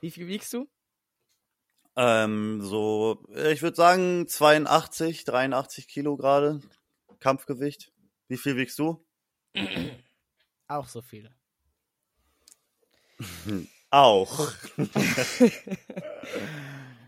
Wie viel wiegst du? Ähm, so, äh, ich würde sagen 82, 83 Kilo gerade. Kampfgewicht. Wie viel wiegst du? Auch so viel. Auch.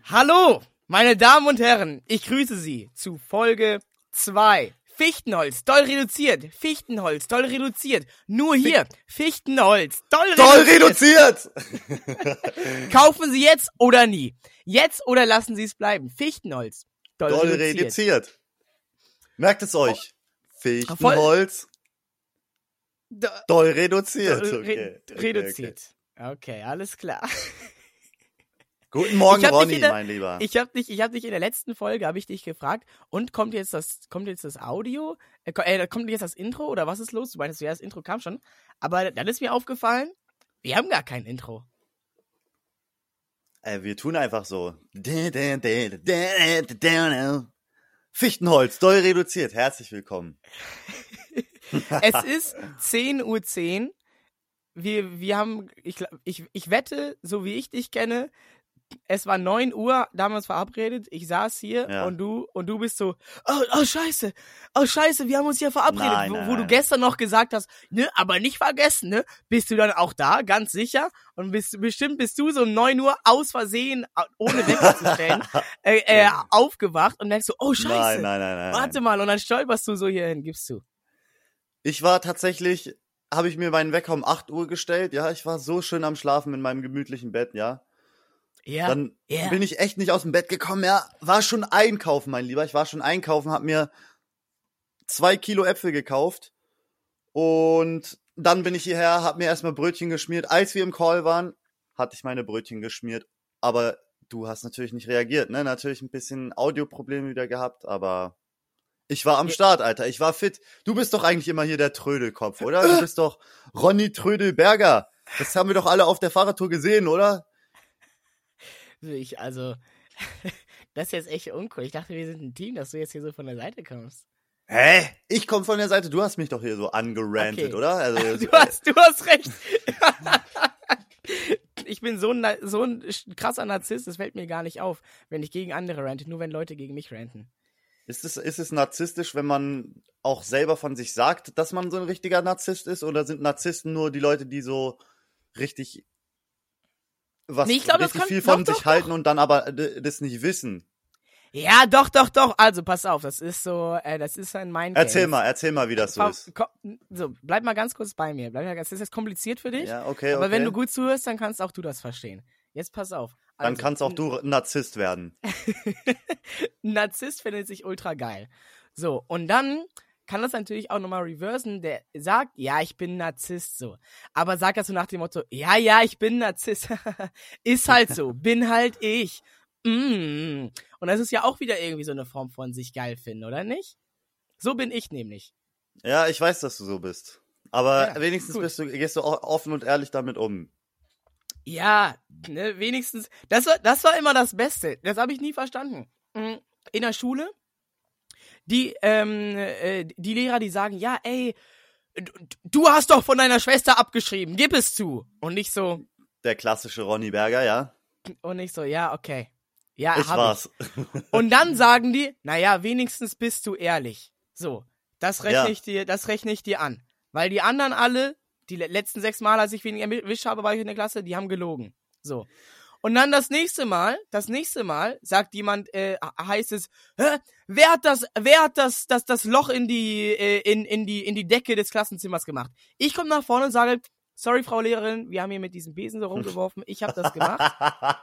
Hallo, meine Damen und Herren, ich grüße Sie zu Folge 2. Fichtenholz, doll reduziert. Fichtenholz, doll reduziert. Nur hier, Fichtenholz, doll, Doll reduziert. reduziert! Kaufen Sie jetzt oder nie. Jetzt oder lassen Sie es bleiben. Fichtenholz, doll, Doll reduziert. reduziert. Merkt es euch. Voll- Fichtenholz, Do- doll reduziert. Re Okay. okay, reduziert. Okay. alles klar. Guten Morgen, hab Ronny, der- mein Lieber. Ich habe dich, ich habe dich in der letzten Folge habe ich dich gefragt und kommt jetzt das, kommt jetzt das Audio? Äh, äh, kommt jetzt das Intro oder was ist los? Du meintest ja, das Intro kam schon, aber dann ist mir aufgefallen, wir haben gar kein Intro. Äh, wir tun einfach so. Fichtenholz, doll reduziert. Herzlich willkommen. Es ist 10.10 Uhr. Wir, wir haben, ich, ich, ich wette, so wie ich dich kenne, es war 9 Uhr, damals verabredet, ich saß hier Ja. und du, und du bist so, oh, oh scheiße, oh scheiße, wir haben uns hier verabredet, Nein, wo, nein, wo du nein. gestern noch gesagt hast, ne, aber nicht vergessen, ne, bist du dann auch da, ganz sicher, und bist, bestimmt bist du so um 9 Uhr aus Versehen, äh, ohne Wecker zu stellen, äh, äh, aufgewacht und denkst so, oh scheiße, Nein, nein, nein, nein. warte mal, und dann stolperst du so hier hin, gibst du. Ich war tatsächlich, habe ich mir meinen Wecker um 8 Uhr gestellt. Ja, ich war so schön am Schlafen in meinem gemütlichen Bett, ja. Ja, Dann ja. bin ich echt nicht aus dem Bett gekommen. Ja, war schon einkaufen, mein Lieber. Ich war schon einkaufen, hab mir zwei Kilo Äpfel gekauft. Und dann bin ich hierher, hab mir erstmal Brötchen geschmiert. Als wir im Call waren, hatte ich meine Brötchen geschmiert. Aber du hast natürlich nicht reagiert, ne? Natürlich ein bisschen Audioprobleme wieder gehabt, aber ich war am. Start, Alter. Ich war fit. Du bist doch eigentlich immer hier der Trödelkopf, oder? Du bist doch Ronny Trödelberger. Das haben wir doch alle auf der Fahrradtour gesehen, oder? Ich, also, das ist jetzt echt uncool. Ich dachte, wir sind ein Team, dass du jetzt hier so von der Seite kommst. Hä? Ich komme von der Seite, du hast mich doch hier so angerantet, Okay. oder? Also, Du hast, du hast recht. ich bin so ein, so ein krasser Narzisst, das fällt mir gar nicht auf, wenn ich gegen andere rante, nur wenn Leute gegen mich ranten. ist, es, ist es narzisstisch, wenn man auch selber von sich sagt, dass man so ein richtiger Narzisst ist? Oder sind Narzissten nur die Leute, die so richtig was Nee, ich glaub, richtig kann- viel von doch, sich doch, halten und dann aber d- das nicht wissen? Ja, doch, doch, doch. Also, pass auf, das ist so, äh, das ist ein Mind Erzähl mal, erzähl mal, wie das so ist. So, bleib mal ganz kurz bei mir. Bleib mal, das ist jetzt kompliziert für dich, Ja, okay, aber okay. wenn du gut zuhörst, dann kannst auch du das verstehen. Jetzt pass auf. dann Also, kannst auch du Narzisst werden. Narzisst findet sich ultra geil. So, und dann kann das natürlich auch nochmal reversen, der sagt, ja, ich bin Narzisst, so. Aber sagt das so nach dem Motto, ja, ja, ich bin Narzisst. ist halt so, bin halt ich. Mm. Und das ist ja auch wieder irgendwie so eine Form von sich geil finden, oder nicht? So bin ich nämlich. Ja, ich weiß, dass du so bist. Aber Ja, wenigstens bist du, gehst du auch offen und ehrlich damit um. Ja, ne, wenigstens. Das war, das war immer das Beste. Das habe ich nie verstanden. Mm, In der Schule, die, ähm, äh, die Lehrer, die sagen, ja, ey, du- hast doch von deiner Schwester abgeschrieben, gib es zu. Und nicht so, Der klassische Ronny Berger, ja? und nicht so, ja, okay. Ja, Ich hab war's. Und dann sagen die, naja, wenigstens bist du ehrlich. So, das rechne Ja. ich dir, das rechne ich dir an. Weil die anderen alle, die le- letzten sechs Mal, als ich weniger erwischt habe, war ich in der Klasse, die haben gelogen. So. Und dann das nächste Mal, das nächste Mal sagt jemand, äh, heißt es, Hä? wer hat das, wer hat das, das, das Loch in die, äh, in, in die, in die Decke des Klassenzimmers gemacht? Ich komme nach vorne und sage, sorry, Frau Lehrerin, wir haben hier mit diesem Besen so rumgeworfen, ich habe das gemacht.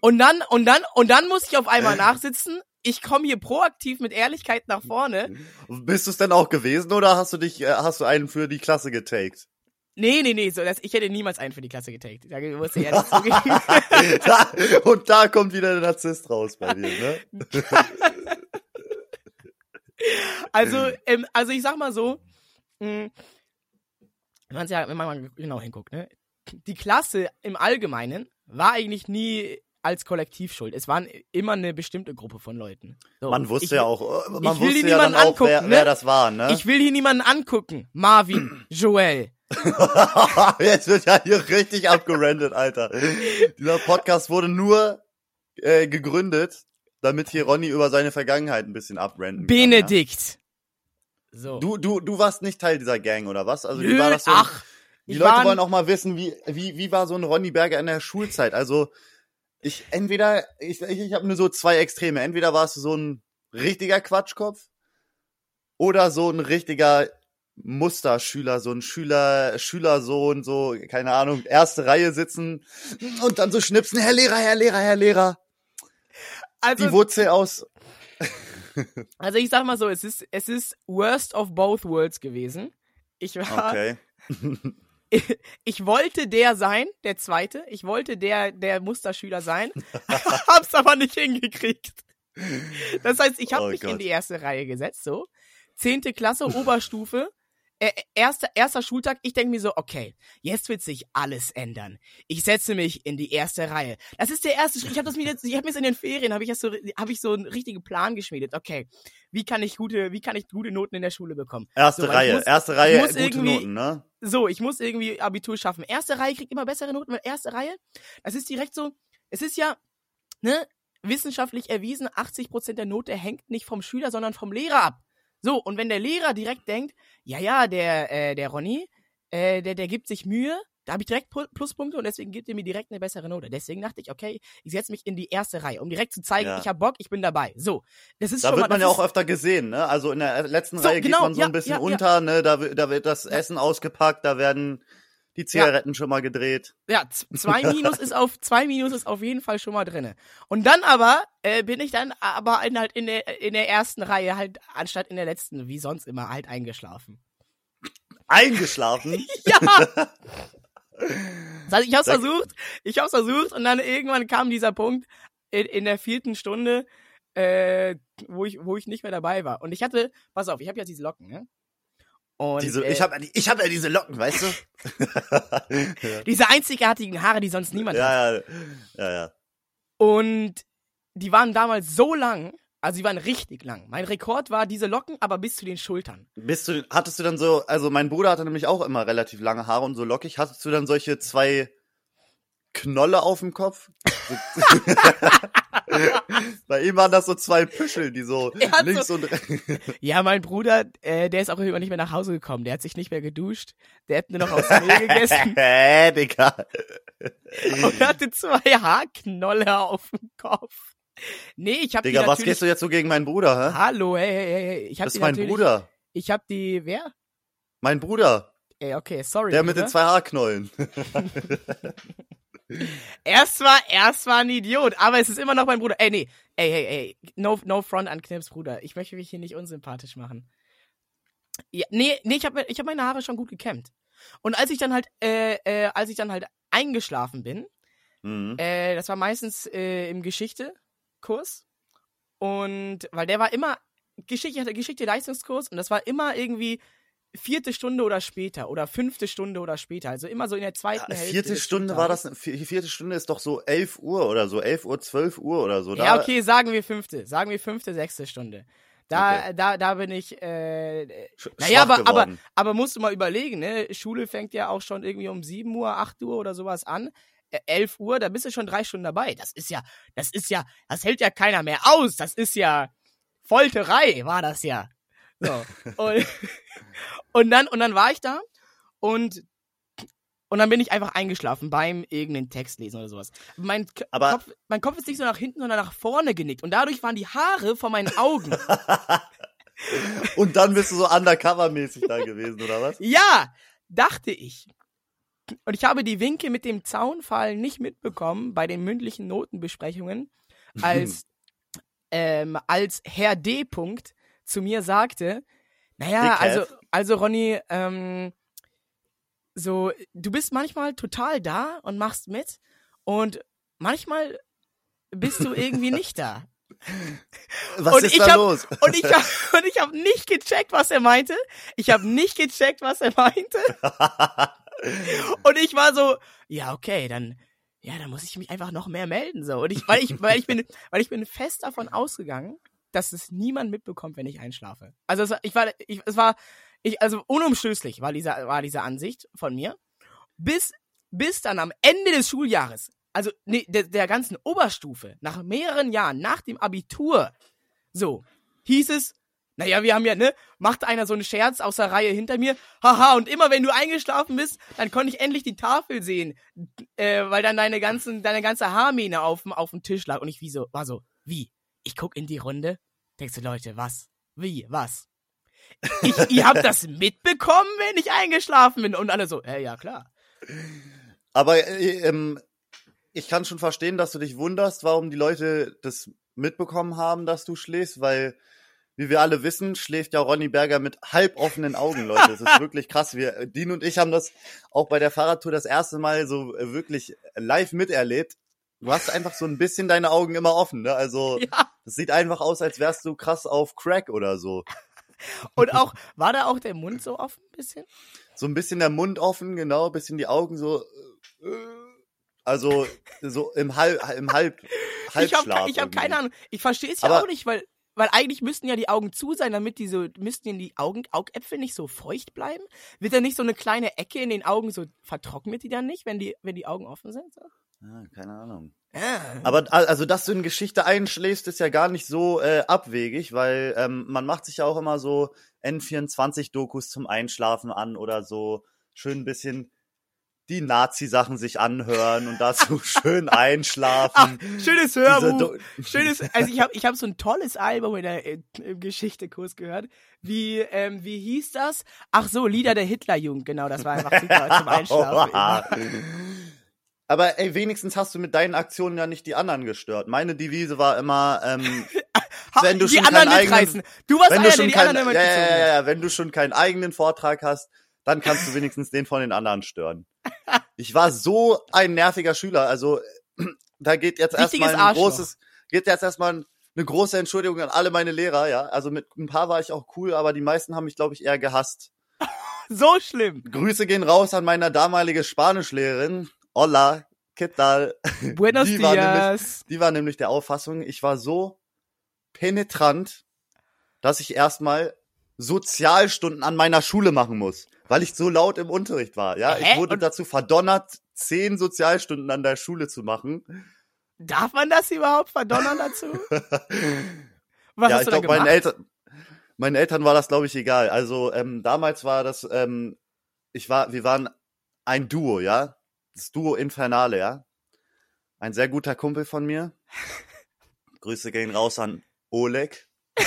Und dann, und dann, und dann muss ich auf einmal nachsitzen. Ich komme hier proaktiv mit Ehrlichkeit nach vorne. Bist du es denn auch gewesen oder hast du dich, äh, hast du einen für die Klasse getaked? Nee, nee, nee, so, das, ich hätte niemals einen für die Klasse getaked. Da muss ich ehrlich zugeben. und da kommt wieder der Narzisst raus bei dir, ne? Also, ähm, also ich sag mal so, mh, wenn man's ja, wenn man mal genau hinguckt, ne? Die Klasse im Allgemeinen war eigentlich nie als Kollektiv schuld. Es waren immer eine bestimmte Gruppe von Leuten. So, Man wusste ich, ja auch, äh, man wusste ja dann auch, wer, angucken, wer ne? das war, ne? Ich will hier niemanden angucken. Marvin, Joel, Jetzt wird ja hier richtig abgerandet, Alter. Dieser Podcast wurde nur äh, gegründet, damit hier Ronny über seine Vergangenheit ein bisschen abranden Benedikt. Kann, ja? So. Du, du, du warst nicht Teil dieser Gang, oder was? Also, Nö, wie war das so? ach. Die Leute wollen auch mal wissen, wie, wie, wie war so ein Ronny Berger in der Schulzeit? Also, ich, entweder, ich, ich, ich habe nur so zwei Extreme. Entweder warst du so ein richtiger Quatschkopf oder so ein richtiger Musterschüler, so ein Schüler, Schülersohn, so, keine Ahnung, erste Reihe sitzen und dann so schnipsen, Herr Lehrer, Herr Lehrer, Herr Lehrer. Also, die Wurzel aus. also ich sag mal so, es ist, es ist worst of both worlds gewesen. Ich war, okay. ich, ich wollte der sein, der zweite. Ich wollte der, der Musterschüler sein, hab's aber nicht hingekriegt. Das heißt, ich habe Oh mich in Gott. die erste Reihe gesetzt, so. Zehnte Klasse, Oberstufe, erster, erster Schultag. Ich denke mir so, okay, jetzt wird sich alles ändern. Ich setze mich in die erste Reihe. Das ist der erste Schritt. Ich habe das mir jetzt, ich habe mir jetzt in den Ferien, habe ich das so, habe ich so einen richtigen Plan geschmiedet. Okay, wie kann ich gute, wie kann ich gute Noten in der Schule bekommen? Erste So, Reihe, muss- erste Reihe, gute Noten, ne? so, ich muss irgendwie Abitur schaffen. Erste Reihe kriegt immer bessere Noten, weil erste Reihe, das ist direkt so, es ist ja, ne, wissenschaftlich erwiesen, 80% der Note hängt nicht vom Schüler, sondern vom Lehrer ab. So, und wenn der Lehrer direkt denkt, ja, ja, der, äh, der Ronny, äh, der, der gibt sich Mühe, da habe ich direkt Pu- Pluspunkte und deswegen gibt er mir direkt eine bessere Note. Deswegen dachte ich, okay, ich setze mich in die erste Reihe, um direkt zu zeigen, Ja. ich habe Bock, ich bin dabei. So, das ist Da schon wird mal, man ja auch öfter gesehen, ne? Also in der letzten So, Reihe genau, geht man so ja, ein bisschen ja, unter, ne? Da, da wird das Essen ausgepackt, da werden die Zigaretten schon mal gedreht. Ja, zwei Minus ist auf zwei Minus ist auf jeden Fall schon mal drinne. Und dann aber äh, bin ich dann aber in, halt in der in der ersten Reihe halt anstatt in der letzten wie sonst immer halt eingeschlafen. Eingeschlafen. Ja. Das heißt, ich hab's versucht, ich hab's versucht und dann irgendwann kam dieser Punkt in, in der vierten Stunde, äh, wo ich wo ich nicht mehr dabei war. Und ich hatte, pass auf, ich habe ja diese Locken, ne? Und diese, äh, ich habe ich hab ja diese Locken, weißt du? diese einzigartigen Haare, die sonst niemand hat. ja, ja, ja, ja. Und die waren damals so lang, also die waren richtig lang. Mein Rekord war diese Locken, aber bis zu den Schultern. Bist du, hattest du dann so, also mein Bruder hatte nämlich auch immer relativ lange Haare und so lockig. Hattest du dann solche zwei Knolle auf dem Kopf? Bei ihm waren das so zwei Püschel, die so links so- und Ja, mein Bruder, äh, der ist auch irgendwann nicht mehr nach Hause gekommen. Der hat sich nicht mehr geduscht. Der hat nur noch aufs Mehl gegessen Hä, Digga. und hatte zwei Haarknolle auf dem Kopf. Nee, ich hab Digga, die was gehst du jetzt so gegen meinen Bruder, hä? Hallo, hey, hey, hey, hey. Ich hab Das ist mein. Bruder. Ich hab die... Wer? Mein Bruder. Ey, okay, sorry. Der mit den Bruder. zwei Haarknollen. Erst war, erst war ein Idiot, aber es ist immer noch mein Bruder. Ey, nee, ey, ey, ey, no, no front an Knips Bruder. Ich möchte mich hier nicht unsympathisch machen. Ja, nee, nee, ich habe ich hab meine Haare schon gut gekämmt. Und als ich dann halt, äh, äh, als ich dann halt eingeschlafen bin, Mhm. äh, das war meistens äh, im Geschichte-Kurs. Und, weil der war immer, Geschichte, ich hatte Geschichte-Leistungskurs und das war immer irgendwie vierte Stunde oder später oder fünfte Stunde oder später. Also immer so in der zweiten Ja, Hälfte. vierte Stunde war das, vi- vierte Stunde ist doch so 11 Uhr oder so, 11 Uhr, 12 Uhr oder so. Ja, Da- okay, sagen wir fünfte. Sagen wir fünfte, sechste Stunde. Da, Okay. da, da bin ich, äh, sch- naja, aber, aber, geworden. aber musst du mal überlegen, ne? Schule fängt ja auch schon irgendwie um 7 Uhr, 8 Uhr oder sowas an. Äh, 11 Uhr, da bist du schon drei Stunden dabei. Das ist ja, das ist ja, das hält ja keiner mehr aus. Das ist ja Folterei, war das ja. So. und, und dann, und dann war ich da und, und dann bin ich einfach eingeschlafen beim irgendeinen Text lesen oder sowas. Mein, K Aber- Kopf, mein Kopf ist nicht so nach hinten, sondern nach vorne genickt. Und dadurch waren die Haare vor meinen Augen. Und dann bist du so undercover-mäßig da gewesen, oder was? Ja, dachte ich. Und ich habe die Winke mit dem Zaunfall nicht mitbekommen bei den mündlichen Notenbesprechungen, als, ähm, als Herr D. -Punkt zu mir sagte, naja, also, also Ronny, ähm, so, du bist manchmal total da und machst mit und manchmal bist du irgendwie nicht da. Was Und ist ich da hab- los? Und ich habe und ich hab nicht gecheckt, was er meinte. Ich habe nicht gecheckt, was er meinte. Und ich war so, ja, okay, dann ja, dann muss ich mich einfach noch mehr melden so. Und ich weil ich weil ich bin weil ich bin fest davon ausgegangen, dass es niemand mitbekommt, wenn ich einschlafe. Also es, ich war ich, es war ich, also unumstößlich war diese, war diese Ansicht von mir. Bis, bis dann am Ende des Schuljahres, also nee, der, der ganzen Oberstufe, nach mehreren Jahren, nach dem Abitur, so, hieß es, naja, wir haben ja, ne, macht einer so einen Scherz aus der Reihe hinter mir, haha, und immer wenn du eingeschlafen bist, dann konnte ich endlich die Tafel sehen, äh, weil dann deine ganzen, deine ganze Haarmähne auf dem Tisch lag und ich wie so, war so, wie? Ich guck in die Runde, denkst du, Leute, was? Wie? Was? Ich, ihr habt das mitbekommen, wenn ich eingeschlafen bin? Und alle so, äh, ja, klar. Aber äh, ähm, ich kann schon verstehen, dass du dich wunderst, warum die Leute das mitbekommen haben, dass du schläfst, weil, wie wir alle wissen, schläft ja Ronny Berger mit halboffenen Augen, Leute. Das ist wirklich krass. Wir, Dean und ich haben das auch bei der Fahrradtour das erste Mal so äh, wirklich live miterlebt. Du hast einfach so ein bisschen deine Augen immer offen, ne? Also, Ja. Das sieht einfach aus, als wärst du krass auf Crack oder so. Und auch, war da auch der Mund so offen ein bisschen? So ein bisschen der Mund offen, genau, bisschen die Augen so, äh, also, so im Halb, im Halb, Ich Halbschlaf. habe ich hab irgendwie. keine Ahnung. Ich verstehe es ja auch nicht, weil, weil eigentlich müssten ja die Augen zu sein, damit die so, müssten die Augen, Augäpfel nicht so feucht bleiben? Wird da nicht so eine kleine Ecke in den Augen so, vertrocknet die dann nicht, wenn die, wenn die Augen offen sind? So? Ja, keine Ahnung. Aber al- also, dass du in Geschichte einschläfst, ist ja gar nicht so äh, abwegig, weil ähm, man macht sich ja auch immer so N24-Dokus zum Einschlafen an oder so schön ein bisschen die Nazi-Sachen sich anhören und dazu schön einschlafen. Schönes Diese Hörbuch. Schönes, also ich habe ich hab so ein tolles Album in der in, im Geschichtekurs gehört. Wie, ähm, wie hieß das? Ach so, Lieder der Hitlerjugend, genau, das war einfach super zum Einschlafen. Aber ey, wenigstens hast du mit deinen Aktionen ja nicht die anderen gestört. Meine Devise war immer, ähm, Wenn du die schon anderen keinen eigenen- mitreißen. Du warst wenn einer, du der schon die kein, anderen ja, immer ja, ja, hat. ja, wenn du schon keinen eigenen Vortrag hast, dann kannst du wenigstens den von den anderen stören. Ich war so ein nerviger Schüler, also da geht jetzt erstmal ein Arschloch. großes, geht jetzt erstmal eine große Entschuldigung an alle meine Lehrer, ja. Also mit ein paar war ich auch cool, aber die meisten haben mich, glaube ich, eher gehasst. So schlimm. Grüße gehen raus an meine damalige Spanischlehrerin. Hola, ¿qué tal? Buenos Die war nämlich- dias. Die war nämlich der Auffassung, ich war so penetrant, dass ich erstmal Sozialstunden an meiner Schule machen muss, weil ich so laut im Unterricht war. Ja, Hä? ich wurde Und- dazu verdonnert, zehn Sozialstunden an der Schule zu machen. Darf man das überhaupt verdonnern dazu? Was ja, hast ich glaube, meinen? Eltern, meinen Eltern war das, glaube ich, egal. Also ähm, damals war das, ähm, ich war, wir waren ein Duo, ja, das Duo Infernale, ja, ein sehr guter Kumpel von mir. Grüße gehen raus an Oleg.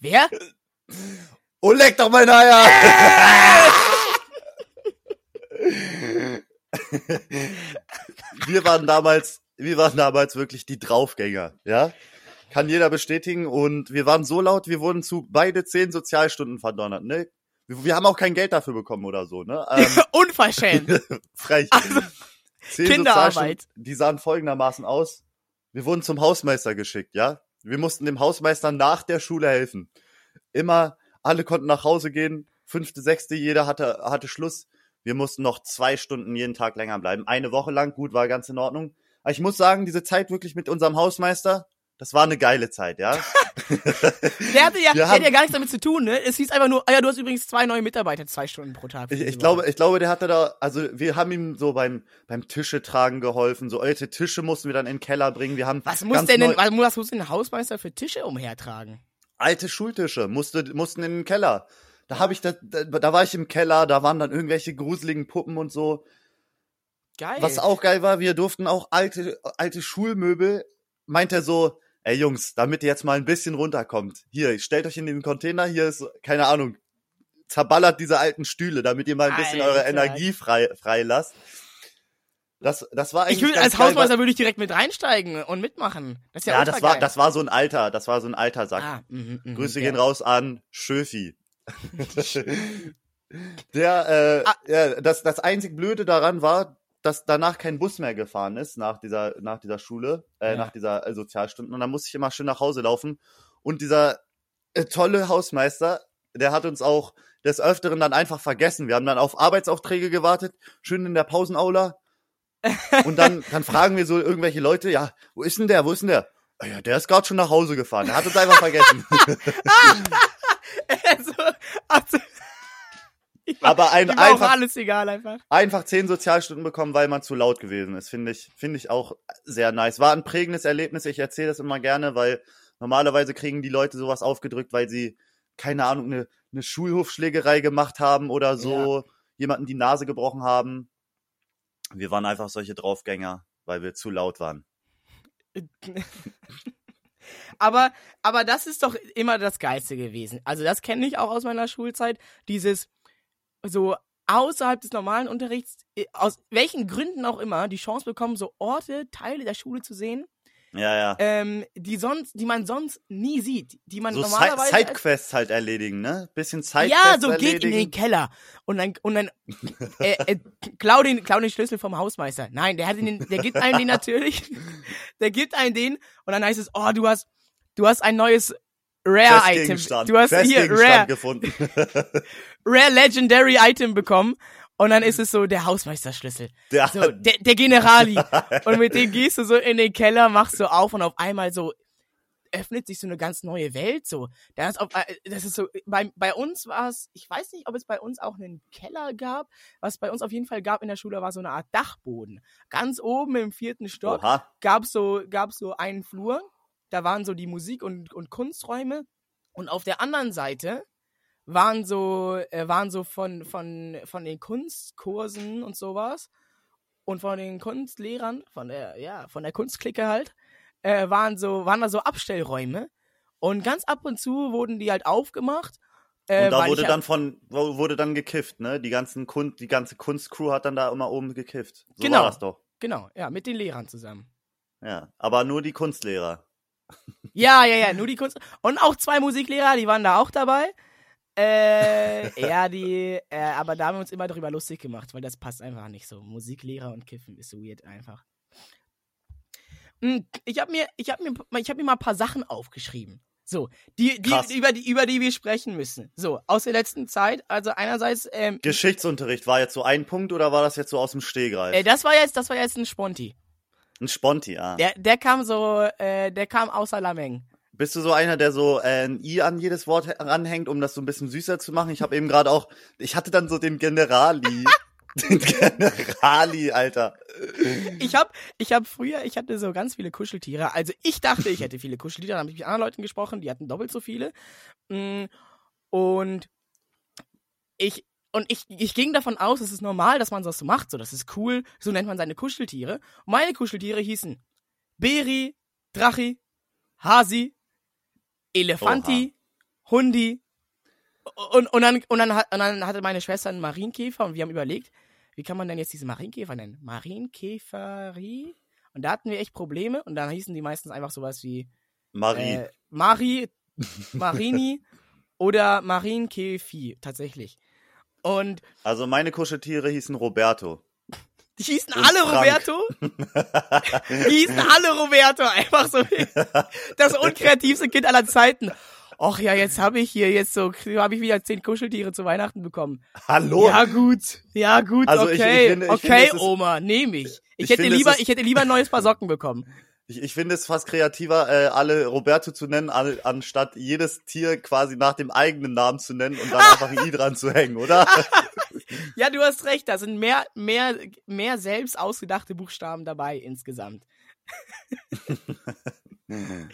Wer? Oleg doch mein Eier! wir waren damals, wir waren damals wirklich die Draufgänger, ja? Kann jeder bestätigen und wir waren so laut, wir wurden zu beide zehn Sozialstunden verdonnert, ne? Wir, haben auch kein Geld dafür bekommen oder so, ne? Ähm, Unverschämt. frech. Zehn Kinderarbeit. Die sahen folgendermaßen aus. Wir wurden zum Hausmeister geschickt, ja? Wir mussten dem Hausmeister nach der Schule helfen. Immer, alle konnten nach Hause gehen, fünfte, sechste, jeder hatte, hatte Schluss. Wir mussten noch zwei Stunden jeden Tag länger bleiben. Eine Woche lang, gut, war ganz in Ordnung. Aber ich muss sagen, diese Zeit wirklich mit unserem Hausmeister, das war eine geile Zeit, ja? Der hatte ja, der hatte ja gar nichts damit zu tun, ne? Es hieß einfach nur, ah ja, du hast übrigens zwei neue Mitarbeiter, zwei Stunden pro Tag. Ich, ich glaube, ich glaube, der hatte da, also wir haben ihm so beim, beim Tische tragen geholfen. So alte Tische mussten wir dann in den Keller bringen. Wir haben Was muss denn, neu- was was muss denn ein Hausmeister für Tische umhertragen? alte Schultische musste, mussten in den Keller. Da habe ich da, da, da war ich im Keller, da waren dann irgendwelche gruseligen Puppen und so. Geil. Was auch geil war, wir durften auch alte, alte Schulmöbel, meint er so, ey Jungs, damit ihr jetzt mal ein bisschen runterkommt. Hier, stellt euch in den Container, hier ist, keine Ahnung, zerballert diese alten Stühle, damit ihr mal ein bisschen eure Alter. Energie frei, frei lasst. Das, das war eigentlich ich würde als geil, Hausmeister würde ich direkt mit reinsteigen und mitmachen. Das ist ja, ja, das war, das war so ein alter, das war so ein alter Sack. Ah, mhm, mhm, Grüße ja. gehen raus an Schöfi. Der, äh, Ah. ja, das, das einzig Blöde daran war, dass danach kein Bus mehr gefahren ist nach dieser, nach dieser Schule, äh, Ja. nach dieser äh, Sozialstunden. Und dann musste ich immer schön nach Hause laufen. Und dieser äh, tolle Hausmeister, der hat uns auch des Öfteren dann einfach vergessen. Wir haben dann auf Arbeitsaufträge gewartet, schön in der Pausenaula. Und dann, dann fragen wir so irgendwelche Leute, ja, wo ist denn der, wo ist denn der? "Ah Ja, der ist gerade schon nach Hause gefahren. Der hat uns einfach vergessen. also, Also, war, Aber ein, einfach, alles egal einfach. einfach zehn Sozialstunden bekommen, weil man zu laut gewesen ist, finde ich, finde ich auch sehr nice. War ein prägendes Erlebnis. Ich erzähle das immer gerne, weil normalerweise kriegen die Leute sowas aufgedrückt, weil sie, keine Ahnung, eine, eine Schulhofschlägerei gemacht haben oder so, jemanden die Nase gebrochen haben. Wir waren einfach solche Draufgänger, weil wir zu laut waren. aber, aber das ist doch immer das Geilste gewesen. Also das kenne ich auch aus meiner Schulzeit. Dieses so außerhalb des normalen Unterrichts, äh, aus welchen Gründen auch immer, die Chance bekommen, so Orte, Teile der Schule zu sehen, Ja, ja. ähm, die sonst, die man sonst nie sieht, die man so normalerweise Sidequests halt erledigen, ne? Bisschen Sidequests ja, so erledigen. geht in den Keller und dann und dann äh, äh, klau den klau den Schlüssel vom Hausmeister. Nein, der hat den, der gibt einem den natürlich. Der gibt einem den und dann heißt es, oh, du hast du hast ein neues Rare Item. Festgegenstand. Du hast hier Rare gefunden. Rare Legendary Item bekommen und dann ist es so der Hausmeisterschlüssel. Der, So, der, der Generali. Und mit dem gehst du so in den Keller, machst so auf und auf einmal so öffnet sich so eine ganz neue Welt. So, da ist auf, äh, das ist so, bei, bei uns war es, ich weiß nicht, ob es bei uns auch einen Keller gab. Was bei uns auf jeden Fall gab in der Schule, war so eine Art Dachboden. Ganz oben im vierten Stock Oha. gab's so, gab's so einen Flur. Da waren so die Musik- und, und Kunsträume. Und auf der anderen Seite waren so, äh, waren so von, von, von den Kunstkursen und sowas und von den Kunstlehrern, von der, ja, von der Kunstklicke halt, äh, waren so, waren da so Abstellräume. Und ganz ab und zu wurden die halt aufgemacht. Äh, Und da wurde dann von, wurde dann gekifft, ne? Die ganzen Kun die ganze Kunstcrew hat dann da immer oben gekifft. So Genau. war das doch. Genau, ja, mit den Lehrern zusammen. Ja. Aber nur die Kunstlehrer. Ja, ja, ja, nur die Kunst. Und auch zwei Musiklehrer, die waren da auch dabei. Äh, ja, die, äh, aber da haben wir uns immer darüber lustig gemacht, weil das passt einfach nicht so. Musiklehrer und Kiffen ist so weird einfach. Hm, Ich habe mir, ich habe mir, ich habe mir mal ein paar Sachen aufgeschrieben. So, die, Krass. die, über die, über die wir sprechen müssen. So, aus der letzten Zeit. Also einerseits, ähm, Geschichtsunterricht war jetzt so ein Punkt oder war das jetzt so aus dem Stehgreif? äh, das war jetzt, das war jetzt ein Sponti. ein Sponti, ah. Der, der kam so, äh, der kam außer Lameng. Bist du so einer, der so äh, ein I an jedes Wort ranhängt, um das so ein bisschen süßer zu machen? Ich habe eben gerade auch, ich hatte dann so den Generali. den Generali, Alter. Ich hab, ich hab früher, ich hatte so ganz viele Kuscheltiere. Also ich dachte, ich hätte viele Kuscheltiere. Dann habe ich mit anderen Leuten gesprochen, die hatten doppelt so viele. Mm, Und ich, und ich, ich ging davon aus, es ist normal, dass man das so macht. So, das ist cool. So nennt man seine Kuscheltiere. Und meine Kuscheltiere hießen Beri, Drachi, Hasi, Elefanti, Hundi. Und, und, dann, und, dann, und dann hatte meine Schwester einen Marienkäfer und wir haben überlegt, wie kann man denn jetzt diesen Marienkäfer nennen? Marienkäferie? Und da hatten wir echt Probleme und dann hießen die meistens einfach sowas wie Marie. äh, Mari, Marini oder Marienkäfi tatsächlich. Und also meine Kuscheltiere hießen Roberto. Die hießen Und alle Frank. Roberto. Die hießen alle Roberto. Einfach so das unkreativste Kind aller Zeiten. Och ja, jetzt habe ich hier jetzt so, habe ich wieder zehn Kuscheltiere zu Weihnachten bekommen. Hallo? Ja gut, ja gut, Also ich- ich okay, finde- ich okay, finde, Oma, nehme ich. Ich, Ich hätte finde, lieber, ich hätte lieber ein neues Paar Socken bekommen. Ich, ich finde es fast kreativer, äh, alle Roberto zu nennen, an, anstatt jedes Tier quasi nach dem eigenen Namen zu nennen und dann einfach ein I dran zu hängen, oder? Ja, du hast recht, da sind mehr, mehr, mehr selbst ausgedachte Buchstaben dabei insgesamt.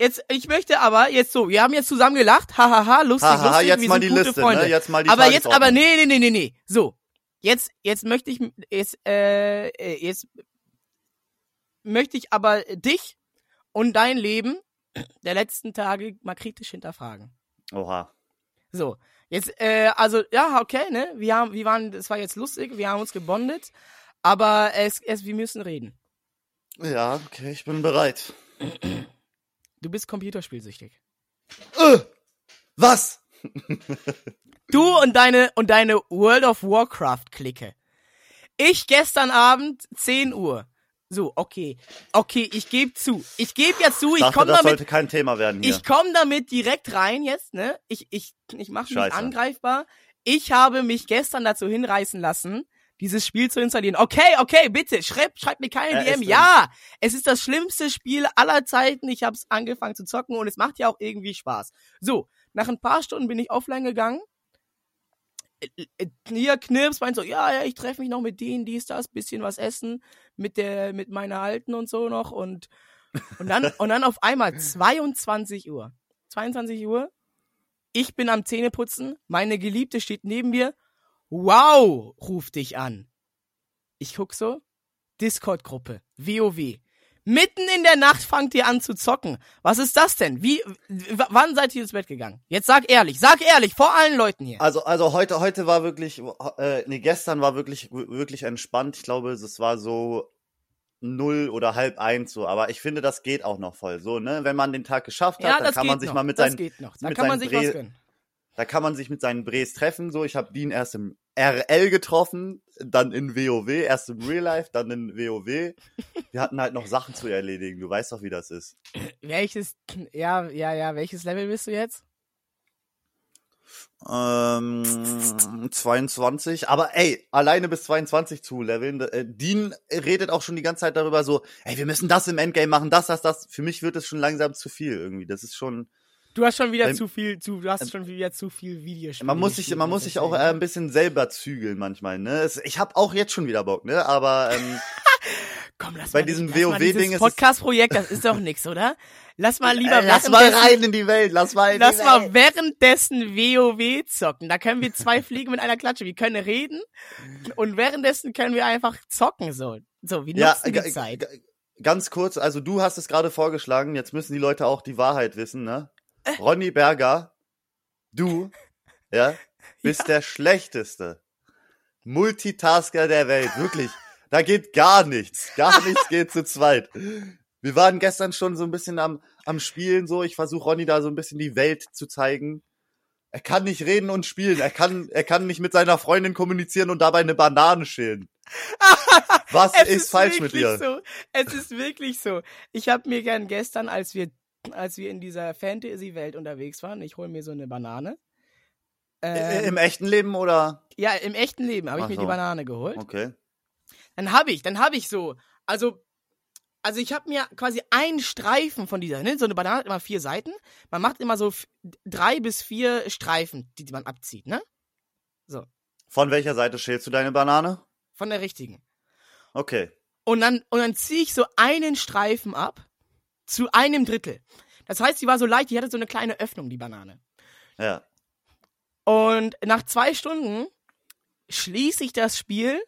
Jetzt, ich möchte aber jetzt so, wir haben jetzt zusammen gelacht, hahaha, lustig, Haha, lustig, jetzt wir mal sind die gute Liste, Freunde. ne? Jetzt mal die aber jetzt, aber nee, nee, nee, nee, nee. So, jetzt, jetzt möchte ich, jetzt, äh, äh, jetzt möchte ich aber dich und dein Leben der letzten Tage mal kritisch hinterfragen. Oha. So, jetzt, äh, also, ja, okay, ne, wir haben, wir waren, das war jetzt lustig, wir haben uns gebondet, aber es, es, wir müssen reden. Ja, okay, ich bin bereit. Du bist computerspielsüchtig. Äh, was? Du und deine, und deine World of Warcraft-Clique. Ich gestern Abend, 10 Uhr. So, okay. Okay, ich gebe zu. Ich gebe ja zu, ich dachte, komme damit, sollte kein Thema werden hier. ich komme damit direkt rein jetzt, ne? Ich, ich, ich mache mich Scheiße. angreifbar. Ich habe mich gestern dazu hinreißen lassen, dieses Spiel zu installieren. Okay, okay, bitte, schreib, schreib mir keine Er DM. Ja, es ist das schlimmste Spiel aller Zeiten. Ich habe es angefangen zu zocken und es macht ja auch irgendwie Spaß. So, Nach ein paar Stunden bin ich offline gegangen. Hier Knips meint so, ja, ja, ich treffe mich noch mit denen, dies, das, bisschen was essen, mit der, mit meiner Alten und so noch und, und dann, und dann auf einmal 22 Uhr. 22 Uhr. Ich bin am Zähneputzen, meine Geliebte steht neben mir. Wow, ruft dich an. Ich guck so, Discord-Gruppe, WoW. Mitten in der Nacht fangt ihr an zu zocken. Was ist das denn? Wie, wann seid ihr ins Bett gegangen? Jetzt sag ehrlich, sag ehrlich, vor allen Leuten hier. Also, also heute, heute war wirklich, äh, nee, gestern war wirklich, wirklich entspannt. Ich glaube, es war so null oder halb eins so. Aber ich finde, das geht auch noch voll. So, ne? Wenn man den Tag geschafft hat, Ja, dann kann man sich noch. mal mit seinen. Da mit kann man sich was Bre- gönnen. da kann man sich mit seinen Bres treffen. So, ich habe Dean erst im RL getroffen, dann in WoW, erst im Real Life, dann in WoW. Wir hatten halt noch Sachen zu erledigen. Du weißt doch, wie das ist. Welches, ja, ja, ja, welches Level bist du jetzt? Ähm, 22. Aber ey, alleine bis 22 zu leveln. Äh, Dean redet auch schon die ganze Zeit darüber so, ey, wir müssen das im Endgame machen, das, das, das. Für mich wird es schon langsam zu viel irgendwie. Das ist schon, Du hast schon wieder Ähm, zu viel, zu, du hast schon wieder zu viel Videospiele. man muss sich, man muss sich auch äh, ein bisschen selber zügeln manchmal, ne? Ich habe auch jetzt schon wieder Bock, ne? Aber ähm, Komm, lass bei mal diesem mal WoW-Ding ist es- Podcast-Projekt, das ist doch nix, oder? Lass mal lieber äh, lass mal rein in die Welt, lass mal in Lass die mal Welt. währenddessen WoW zocken. Da können wir zwei Fliegen mit einer Klatsche. Wir können reden und währenddessen können wir einfach zocken so. So, Ja, nutzen die g- Zeit. ganz kurz, also du hast es gerade vorgeschlagen, jetzt müssen die Leute auch die Wahrheit wissen, ne? Ronny Berger, du, ja, bist der schlechteste Multitasker der Welt, wirklich. Da geht gar nichts, gar nichts geht zu zweit. Wir waren gestern schon so ein bisschen am, am Spielen, so. Ich versuche Ronny da so ein bisschen die Welt zu zeigen. Er kann nicht reden und spielen. Er kann, er kann nicht mit seiner Freundin kommunizieren und dabei eine Banane schälen. Was Es ist, falsch mit wirklich dir? So. Es ist wirklich so. Ich habe mir gern gestern, als wir, als wir in dieser Fantasy-Welt unterwegs waren, ich hole mir so eine Banane. Äh, Ähm, Im echten Leben oder? ja, im echten Leben habe ich Ach mir so. die Banane geholt. Okay. Dann habe ich, dann habe ich so, also, also ich habe mir quasi einen Streifen von dieser, ne, so eine Banane hat immer vier Seiten. Man macht immer so drei bis vier Streifen, die man abzieht, ne? Von welcher Seite schälst du deine Banane? Von der richtigen. Okay. Und dann, und dann ziehe ich so einen Streifen ab zu einem Drittel. Das heißt, die war so leicht, die hatte so eine kleine Öffnung, die Banane. Ja. Und nach zwei Stunden schließe ich das Spiel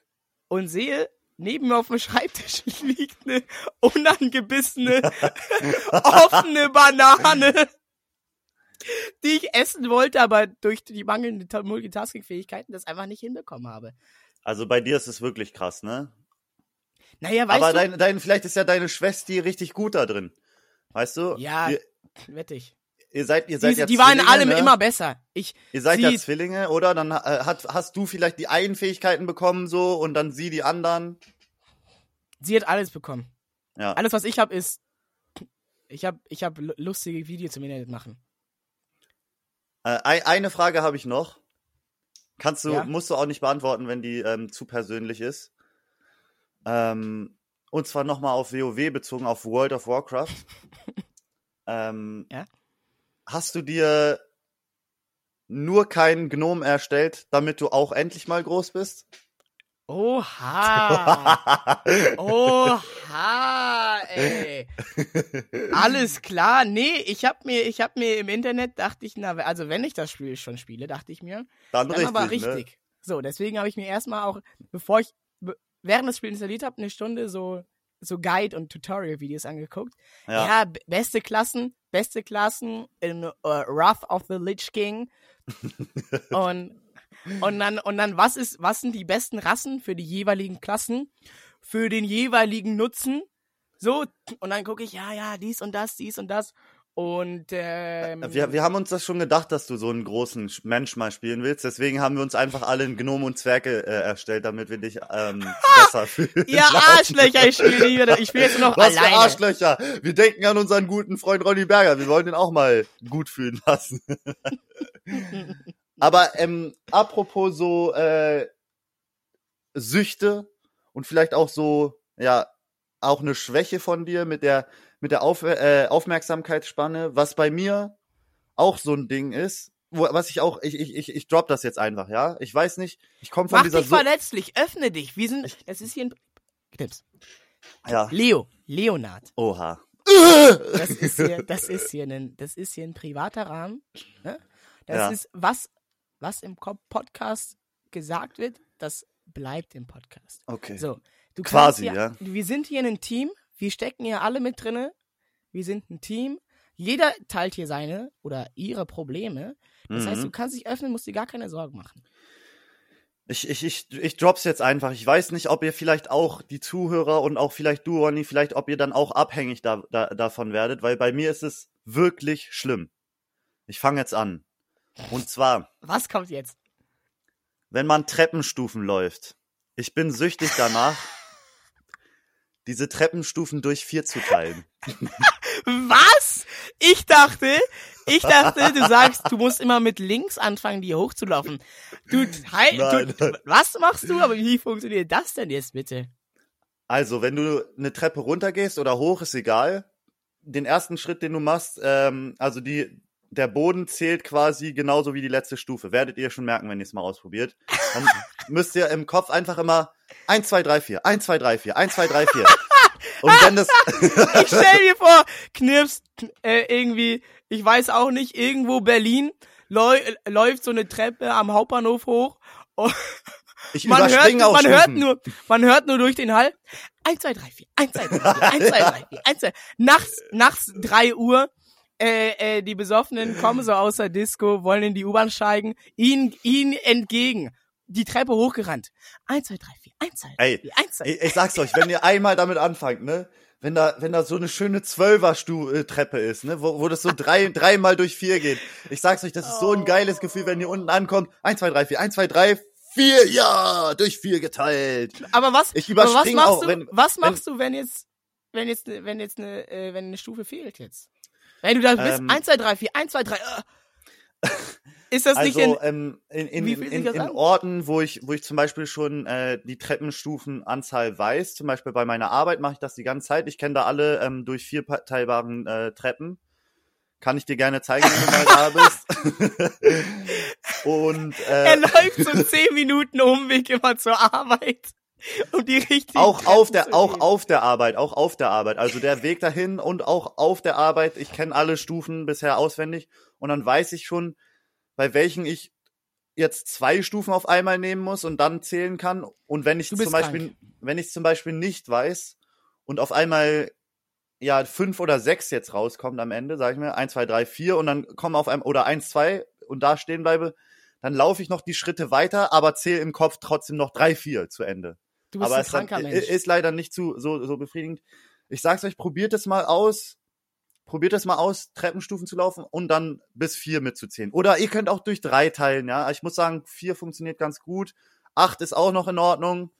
und sehe, neben mir auf dem Schreibtisch liegt eine unangebissene, offene Banane, die ich essen wollte, aber durch die mangelnde Ta- Multitasking-Fähigkeiten das einfach nicht hinbekommen habe. Also bei dir ist es wirklich krass, ne? Naja, weißt Aber du? dein, dein, vielleicht ist ja deine Schwester richtig gut da drin. Weißt du? ja, Ihr, wette ich. ihr seid, ihr seid Die, ja die waren in Zwillinge, allem ne? immer besser. Ich, Ihr seid ja sie- Zwillinge, oder? Dann äh, hat, hast du vielleicht die einen Fähigkeiten bekommen so und dann sie die anderen. sie hat alles bekommen. Ja. Alles, was ich habe, ist, ich habe, ich habe lu- lustige Videos zum Internet machen. Äh, ein, eine Frage habe ich noch. Kannst du, Ja. musst du auch nicht beantworten, wenn die ähm, zu persönlich ist. Ähm, und zwar nochmal auf WoW bezogen, auf World of Warcraft. ähm, Ja. Hast du dir nur keinen Gnom erstellt, damit du auch endlich mal groß bist? Oha! Oha, ey. Alles klar. Nee, ich hab mir, ich hab mir im Internet, dachte ich, na, also wenn ich das Spiel schon spiele, dachte ich mir, Dann, dann richtig, aber Ne? richtig. So, deswegen habe ich mir erstmal auch, bevor ich, während das Spiel installiert habe, eine Stunde so, so Guide- und Tutorial-Videos angeguckt. Ja. Ja, beste Klassen, beste Klassen in uh, Wrath of the Lich King. und, und dann, und dann, was ist, was sind die besten Rassen für die jeweiligen Klassen, für den jeweiligen Nutzen? So, und dann gucke ich, ja, ja, dies und das, dies und das. Und ähm, Wir, wir haben uns das schon gedacht, dass du so einen großen Sch- Mensch mal spielen willst. Deswegen haben wir uns einfach alle in Gnome und Zwerge äh, erstellt, damit wir dich ähm, besser fühlen. ihr Arschlöcher, ich spiele wieder, ich spiele jetzt nur noch Was für alleine. Arschlöcher! Wir denken an unseren guten Freund Ronny Berger. Wir wollen den auch mal gut fühlen lassen. Aber ähm, apropos so äh, Süchte und vielleicht auch so, ja, auch eine Schwäche von dir mit der mit der Auf, äh, Aufmerksamkeitsspanne, was bei mir auch so ein Ding ist, wo, was ich auch, ich, ich, ich, ich drop das jetzt einfach, ja. Ich weiß nicht, ich komme von Mach dieser dich so verletzlich, öffne dich. Wir sind, es ist hier ein, Knips. ja. Leo, Leonard. Oha. Das ist hier, das ist hier ein, das ist hier ein privater Rahmen. Ne? Das Ja. ist, was, was im Podcast gesagt wird, das bleibt im Podcast. Okay. So, du Quasi, kannst ja. hier, Wir sind hier ein Team, wir stecken hier alle mit drinne. Wir sind ein Team. Jeder teilt hier seine oder ihre Probleme. Das heißt, du Mhm. kannst dich öffnen, musst dir gar keine Sorgen machen. Ich, ich, ich, ich drop's jetzt einfach. Ich weiß nicht, ob ihr vielleicht auch die Zuhörer und auch vielleicht du, Ronny, vielleicht ob ihr dann auch abhängig da, da, davon werdet, weil bei mir ist es wirklich schlimm. Ich fange jetzt an. Und zwar, Was kommt jetzt? wenn man Treppenstufen läuft. Ich bin süchtig danach, diese Treppenstufen durch vier zu teilen. Was? Ich dachte, ich dachte, du sagst, du musst immer mit links anfangen, die hochzulaufen. Du, hi, Nein, du, nein. was machst du? Aber wie funktioniert das denn jetzt bitte? Also, wenn du eine Treppe runtergehst oder hoch, ist egal. Den ersten Schritt, den du machst, ähm, also die, der Boden zählt quasi genauso wie die letzte Stufe. Werdet ihr schon merken, wenn ihr es mal ausprobiert. Dann müsst ihr im Kopf einfach immer 1, 2, 3, 4, 1, 2, 3, 4, 1, 2, 3, 4. Und wenn das, Ich stell mir vor, Knirps, äh, irgendwie, ich weiß auch nicht, irgendwo Berlin läu läuft so eine Treppe am Hauptbahnhof hoch. Und ich man hört, auch man hört nur, man hört nur durch den Hall. 1, 2, 3, 4, 1, 2, 3, 4, 1, 2, 3, 4, 1, 2. Nachts, nachts 3 Uhr, äh, äh, die Besoffenen kommen so aus der Disco, wollen in die U-Bahn steigen, ihnen, ihnen entgegen. Die Treppe hochgerannt. 1, 2, 3, 4, 1, 2, 3, Ey, 4, 1, 2. Ich, sag's euch, wenn ihr einmal damit anfangt, ne? Wenn da, wenn da so eine schöne Zwölfer-Treppe ist, ne? Wo, wo das so drei, dreimal durch vier geht. Ich sag's euch, das ist so ein geiles Gefühl, wenn ihr unten ankommt. Eins, zwei, drei, vier, eins, zwei, drei, vier, ja, durch vier geteilt. Aber was, Ich aber was machst auch, du, wenn- was wenn- machst du, wenn jetzt, wenn jetzt, wenn jetzt eine, äh, wenn eine Stufe fehlt jetzt? Wenn du da bist, Ähm, 1, 2, 3, 4, 1, 2, 3, äh. Ist das nicht Also in, ähm, in, in, in, in? Orten, wo ich, wo ich zum Beispiel schon äh, die Treppenstufenanzahl weiß, zum Beispiel bei meiner Arbeit mache ich das die ganze Zeit. Ich kenne da alle ähm, durch vier pa- teilbaren äh, Treppen. Kann ich dir gerne zeigen, wenn du mal da bist. Und er äh, läuft so 10 Minuten Umweg immer zur Arbeit, um die richtigen auch Treppen auf der auch auf der Arbeit, auch auf der Arbeit. Also der Weg dahin und auch auf der Arbeit. Ich kenne alle Stufen bisher auswendig und dann weiß ich schon, bei welchen ich jetzt zwei Stufen auf einmal nehmen muss und dann zählen kann. Und wenn ich zum bist Beispiel, wenn ich zum Beispiel nicht weiß und auf einmal ja fünf oder sechs jetzt rauskommt am Ende, sage ich mir eins, zwei, drei, vier und dann kommen auf einem oder eins, zwei und da stehen bleibe, dann laufe ich noch die Schritte weiter, aber zähle im Kopf trotzdem noch drei, vier zu Ende Du bist aber ein kranker i- Mensch. ist leider nicht zu, so, so befriedigend. Ich sag's euch, probiert es mal aus. Probiert es mal aus, Treppenstufen zu laufen und dann bis vier mitzuzählen. Oder ihr könnt auch durch drei teilen, ja. Ich muss sagen, vier funktioniert ganz gut. Acht ist auch noch in Ordnung.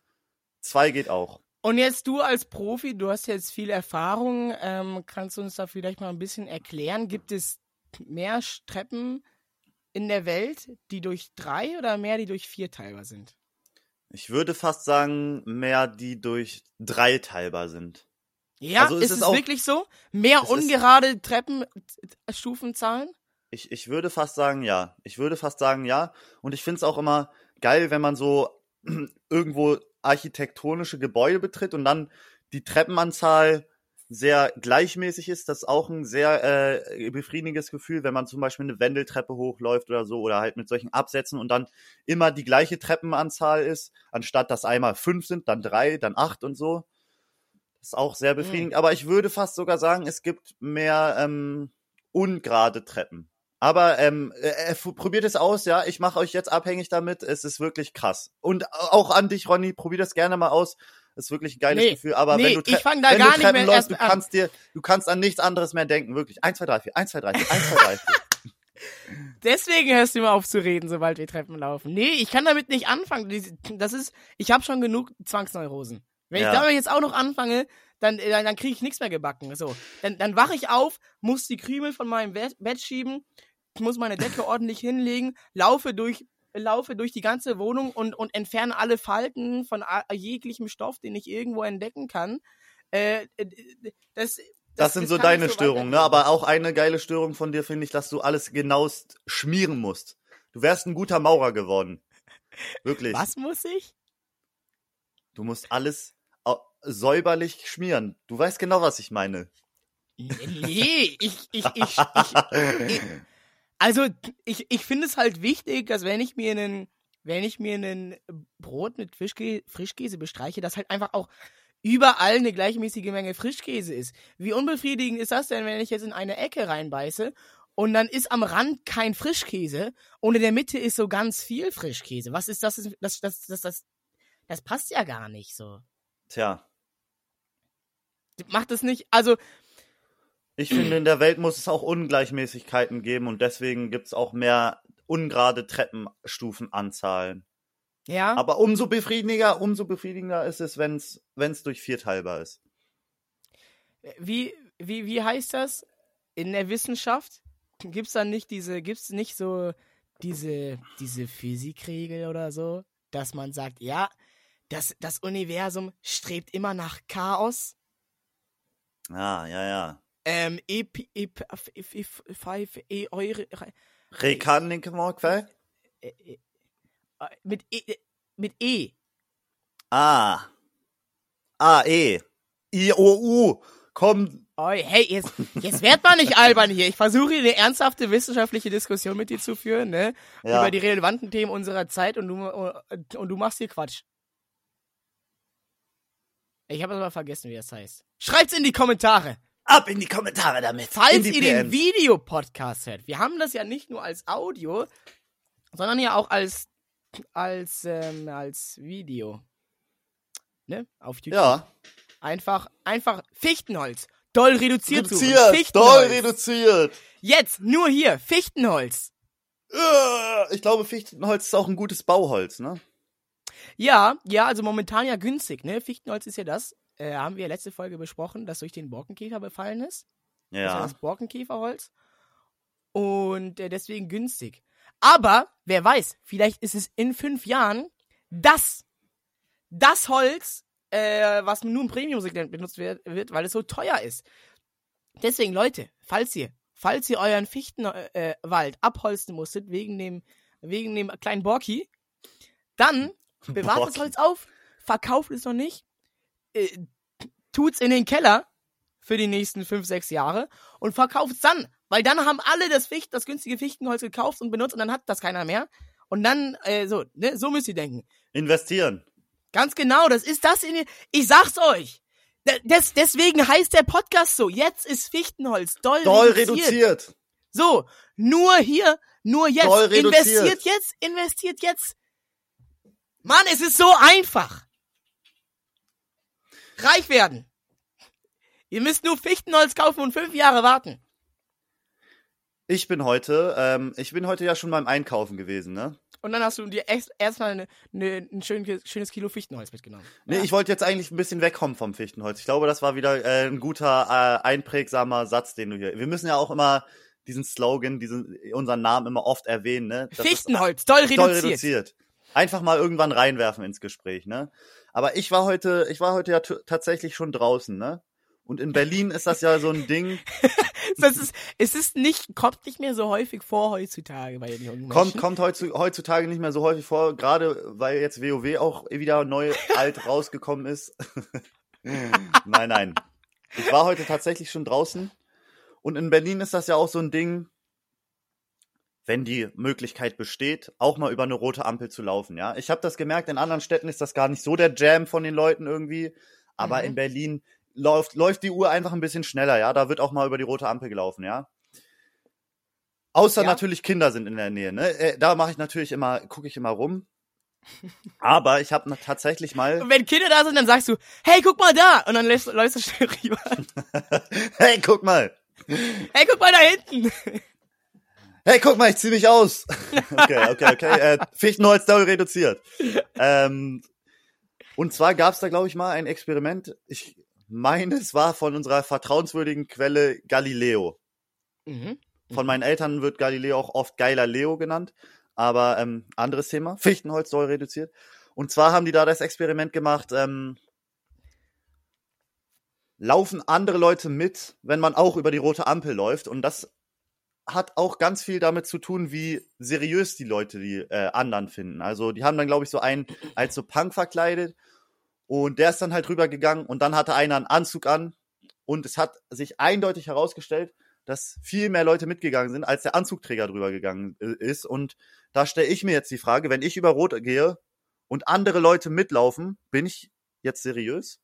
Zwei geht auch. Und jetzt du als Profi, du hast jetzt viel Erfahrung, ähm, kannst du uns da vielleicht mal ein bisschen erklären? Gibt es mehr Treppen in der Welt, die durch drei oder mehr, die durch vier teilbar sind? Ich würde fast sagen, mehr die durch drei teilbar sind. Ja, Also ist ist es auch- wirklich so? Mehr ungerade Treppenstufenzahlen? Ich, ich würde fast sagen, ja. Ich würde fast sagen, ja. Und ich finde es auch immer geil, wenn man so irgendwo architektonische Gebäude betritt und dann die Treppenanzahl sehr gleichmäßig ist. Das ist auch ein sehr äh, befriedigendes Gefühl, wenn man zum Beispiel eine Wendeltreppe hochläuft oder so oder halt mit solchen Absätzen und dann immer die gleiche Treppenanzahl ist, anstatt dass einmal fünf sind, dann drei, dann acht und so. Das ist auch sehr befriedigend. Aber ich würde fast sogar sagen, es gibt mehr ähm, ungerade Treppen. Aber ähm, äh, äh, probiert es aus, ja. Ich mache euch jetzt abhängig damit. Es ist wirklich krass. Und auch an dich, Ronny, probier das gerne mal aus. Ist wirklich ein geiles Nee, Gefühl. Aber nee, wenn du, ich Tre- fang da wenn gar du nicht Treppen mehr läufst, du an. kannst dir, du kannst an nichts anderes mehr denken. Wirklich. 1, 2, 3, 4, 1, 2, 3, 4, 1, 2, 3, 4. Deswegen hörst du immer auf zu reden, sobald wir Treppen laufen. Nee, ich kann damit nicht anfangen. Das ist, ich habe schon genug Zwangsneurosen. Wenn Ja. ich damit jetzt auch noch anfange, dann, äh, dann, dann kriege ich nichts mehr gebacken. So, dann, dann wache ich auf, muss die Krümel von meinem Bett, schieben, ich muss meine Decke ordentlich hinlegen, laufe durch laufe durch die ganze Wohnung und, und entferne alle Falten von a- jeglichem Stoff, den ich irgendwo entdecken kann. Äh, äh, das, Das, sind so deine so Störungen, ne? Aber auch eine geile Störung von dir finde ich, dass du alles genauest schmieren musst. Du wärst ein guter Maurer geworden. Wirklich. Was muss ich? Du musst alles säuberlich schmieren. Du weißt genau, was ich meine. Nee, ich, ich, ich, ich, also ich, ich finde es halt wichtig, dass wenn ich mir einen, wenn ich mir einen Brot mit Frischkäse, Frischkäse bestreiche, dass halt einfach auch überall eine gleichmäßige Menge Frischkäse ist. Wie unbefriedigend ist das denn, wenn ich jetzt in eine Ecke reinbeiße und dann ist am Rand kein Frischkäse und in der Mitte ist so ganz viel Frischkäse? Was ist das? Das, das, das, das, das passt ja gar nicht so. Tja, Macht es nicht, also ich finde, in der Welt muss es auch Ungleichmäßigkeiten geben und deswegen gibt's auch mehr ungerade Treppenstufenanzahlen. ja. Aber umso befriedigender, umso befriedigender ist es, wenn's, wenn's durch vier teilbar ist. wie, wie, wie heißt das? In der Wissenschaft gibt's da nicht diese, gibt's nicht so diese, diese Physikregel oder so, dass man sagt, ja, das, das Universum strebt immer nach Chaos. Ah, ja, ja. Ähm, ep, f, f, f, five, e, eure, Rekannikmorgfell? äh, äh, äh, mit E, äh, mit E. Ah. A, E. I, O, U. Komm. Oi, hey, jetzt, jetzt werd mal nicht albern hier. Ich versuche hier eine ernsthafte wissenschaftliche Diskussion mit dir zu führen, ne? Ja. Über die relevanten Themen unserer Zeit und du, und du machst hier Quatsch. Ich habe aber vergessen, wie das heißt. Schreibt's in die Kommentare. Ab in die Kommentare damit. Falls ihr den. Videopodcast hört. Wir haben das ja nicht nur als Audio, sondern ja auch als, als, ähm, als Video. Ne? Auf YouTube. Ja. Einfach, einfach Fichtenholz. Doll reduziert. suchen. Reduziert. Doll Fichtenholz. reduziert. Jetzt, nur hier, Fichtenholz. Äh, Ich glaube, Fichtenholz ist auch ein gutes Bauholz, ne? Ja, ja, also momentan ja günstig, ne? Fichtenholz ist ja das, äh, haben wir letzte Folge besprochen, das durch den Borkenkäfer befallen ist. Das ist ja Ja. das Borkenkäferholz. Und äh, deswegen günstig. Aber, wer weiß, vielleicht ist es in fünf Jahren das, das Holz, äh, was nur im Premium-Segment benutzt wird, wird, weil es so teuer ist. Deswegen, Leute, falls ihr, falls ihr euren Fichtenwald äh, Wald abholzen musstet, wegen dem, wegen dem kleinen Borki, dann bewahrt das. Holz auf, verkauft es noch nicht, äh, tut's in den Keller für die nächsten fünf, sechs Jahre und verkauft's dann. Weil dann haben alle das Ficht, das günstige Fichtenholz gekauft und benutzt und dann hat das keiner mehr. Und dann, äh, so, ne, so müsst ihr denken. Investieren. Ganz genau, das ist das in Ich sag's euch. Des, deswegen heißt der Podcast so. Jetzt ist Fichtenholz doll, Doll reduziert. reduziert. So, nur hier, nur jetzt. Doll reduziert. investiert jetzt, investiert jetzt. Mann, es ist so einfach. Reich werden. Ihr müsst nur Fichtenholz kaufen und fünf Jahre warten. Ich bin heute, ähm, ich bin heute ja schon beim Einkaufen gewesen, ne? Und dann hast du dir erst- erstmal eine, eine, ein schön, schönes Kilo Fichtenholz mitgenommen. Nee, Ja. ich wollte jetzt eigentlich ein bisschen wegkommen vom Fichtenholz. Ich glaube, das war wieder äh, ein guter, äh, einprägsamer Satz, den du hier. Wir müssen ja auch immer diesen Slogan, diesen, unseren Namen immer oft erwähnen, ne? Das Fichtenholz, doll reduziert. doll reduziert. Einfach mal irgendwann reinwerfen ins Gespräch, ne? Aber ich war heute, ich war heute ja tatsächlich schon draußen, ne? Und in Berlin ist das ja so ein Ding. Das ist, es ist nicht, kommt nicht mehr so häufig vor heutzutage bei den jungen Kommt, Menschen. kommt heutzu- heutzutage nicht mehr so häufig vor, gerade weil jetzt WoW auch wieder neu alt rausgekommen ist. nein, nein. Ich war heute tatsächlich schon draußen und in Berlin ist das ja auch so ein Ding, wenn die Möglichkeit besteht, auch mal über eine rote Ampel zu laufen, ja. Ich habe das gemerkt, in anderen Städten ist das gar nicht so der Jam von den Leuten irgendwie, aber Mhm. in Berlin läuft, läuft die Uhr einfach ein bisschen schneller, ja. Da wird auch mal über die rote Ampel gelaufen, ja. Außer Ja. natürlich Kinder sind in der Nähe, ne? Äh, Da mache ich natürlich immer, gucke ich immer rum. Aber ich habe tatsächlich mal, Und wenn Kinder da sind, dann sagst du, hey, guck mal da. Und dann läufst, läufst du schnell rüber. hey, guck mal, Hey, guck mal da hinten. Hey, guck mal, ich zieh mich aus. okay, okay, okay. Äh, Fichtenholz doll reduziert. Ähm, und zwar gab's da, glaube ich, mal ein Experiment. Ich meine, es war von unserer vertrauenswürdigen Quelle Galileo. Mhm. Von meinen Eltern wird Galileo auch oft geiler Leo genannt. Aber ähm, anderes Thema. Fichtenholz doll reduziert. Und zwar haben die da das Experiment gemacht, ähm, laufen andere Leute mit, wenn man auch über die rote Ampel läuft. Und das hat auch ganz viel damit zu tun, wie seriös die Leute die äh, anderen finden. Also die haben dann, glaube ich, so einen als so Punk verkleidet und der ist dann halt rübergegangen und dann hatte einer einen Anzug an und es hat sich eindeutig herausgestellt, dass viel mehr Leute mitgegangen sind, als der Anzugträger drüber gegangen äh, ist. Und da stelle ich mir jetzt die Frage, wenn ich über Rot gehe und andere Leute mitlaufen, bin ich jetzt seriös?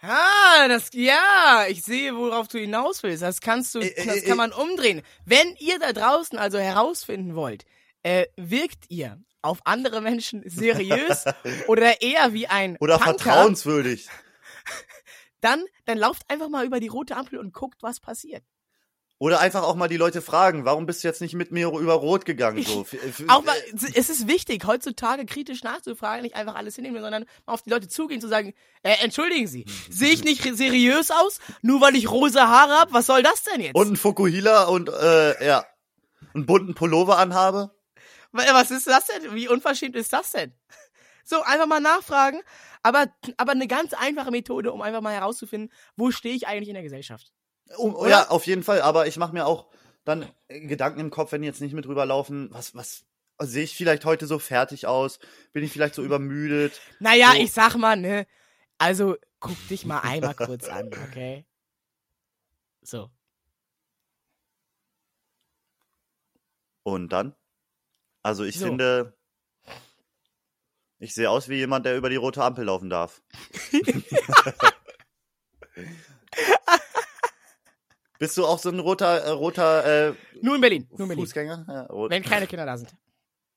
Ah, das, ja, ich sehe, worauf du hinaus willst. Das kannst du, das kann man umdrehen. Wenn ihr da draußen also herausfinden wollt, äh, wirkt ihr auf andere Menschen seriös oder eher wie ein Oder Punker, vertrauenswürdig? dann, dann lauft einfach mal über die rote Ampel und guckt, was passiert. Oder einfach auch mal die Leute fragen, warum bist du jetzt nicht mit mir über Rot gegangen? So, Auch mal, es ist wichtig, heutzutage kritisch nachzufragen, nicht einfach alles hinnehmen, sondern mal auf die Leute zugehen, zu sagen, äh, entschuldigen Sie, sehe ich nicht seriös aus, nur weil ich rosa Haare hab? Was soll das denn jetzt? und ein Fukuhila und äh, ja, einen bunten Pullover anhabe? Wa- Was ist das denn? Wie unverschämt ist das denn? So, einfach mal nachfragen, aber, aber eine ganz einfache Methode, um einfach mal herauszufinden, wo stehe ich eigentlich in der Gesellschaft. Um, Oder? ja, auf jeden Fall. Aber ich mache mir auch dann äh, Gedanken im Kopf, wenn die jetzt nicht mit rüberlaufen. Was, was sehe ich vielleicht heute so fertig aus? Bin ich vielleicht so übermüdet? Naja, So. ich sag mal, ne, also guck dich mal einmal kurz an, okay? So. Und dann? Also ich So. finde, ich sehe aus wie jemand, der über die rote Ampel laufen darf. Bist du auch so ein roter, äh, roter äh, Nur in Berlin, nur in Berlin. Fußgänger? Ja, rot. Wenn keine Kinder da sind.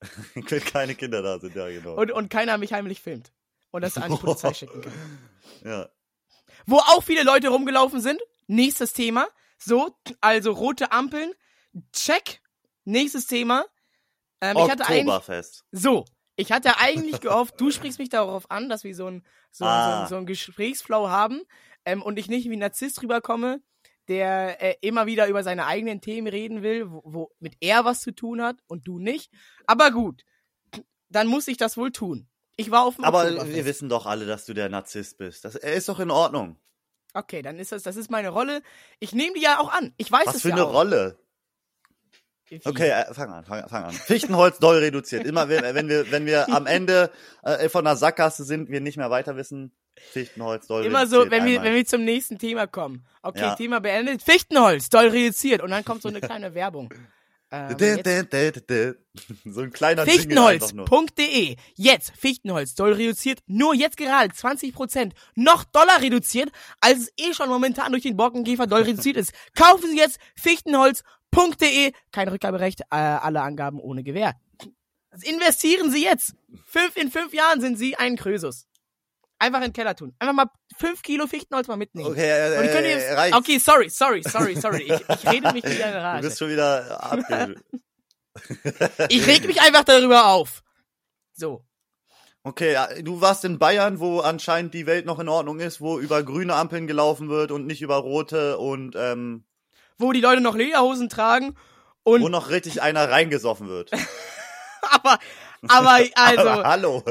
Wenn keine Kinder da sind, ja genau. Und, und keiner mich heimlich filmt. Und das an die Polizei schicken kann. ja. Wo auch viele Leute rumgelaufen sind. Nächstes Thema. So, also rote Ampeln. Check. Nächstes Thema. Ähm, ich hatte eigentlich, Oktoberfest. so, ich hatte eigentlich gehofft, du sprichst mich darauf an, dass wir so ein, so, Ah. so, ein- so ein Gesprächsflow haben ähm, und ich nicht wie ein Narzisst rüberkomme, der äh, immer wieder über seine eigenen Themen reden will, wo, wo mit er was zu tun hat und du nicht. Aber gut, dann muss ich das wohl tun. Ich war auf dem Aber wir wissen doch alle, dass du der Narzisst bist. Das, er ist doch in Ordnung. Okay, dann ist das, das ist meine Rolle. Ich nehme die ja auch an. Ich weiß Was es für ja eine auch. Rolle. Wie? Okay, äh, fang an, fang, fang an. Fichtenholz doll reduziert. Immer wenn, wenn wir, wenn wir am Ende äh, von der Sackgasse sind, wir nicht mehr weiter wissen. Fichtenholz doll Immer reduziert. so, wenn wir, wenn wir zum nächsten Thema kommen. Okay, Ja. Thema beendet. Fichtenholz, doll reduziert. Und dann kommt so eine kleine Werbung. Ähm. So ein kleiner. Fichtenholz.de. Jetzt Fichtenholz, doll reduziert. Nur jetzt gerade 20% noch Dollar reduziert, als es eh schon momentan durch den Borkenkäfer doll reduziert ist. Kaufen Sie jetzt Fichtenholz.de. Kein Rückgaberecht, äh, alle Angaben ohne Gewähr. Investieren Sie jetzt. Fünf, in fünf Jahren sind Sie ein Krösus. Einfach in den Keller tun. Einfach mal fünf Kilo Fichtenholz mal mitnehmen. Okay, äh, äh, reicht. okay, sorry, sorry, sorry, sorry. Ich, ich rede mich wieder in Du bist schon wieder abge... Ich reg mich einfach darüber auf. So. Okay, du warst in Bayern, wo anscheinend die Welt noch in Ordnung ist, wo über grüne Ampeln gelaufen wird und nicht über rote und ähm, Wo die Leute noch Lederhosen tragen und wo noch richtig einer reingesoffen wird. aber Aber also. Aber hallo.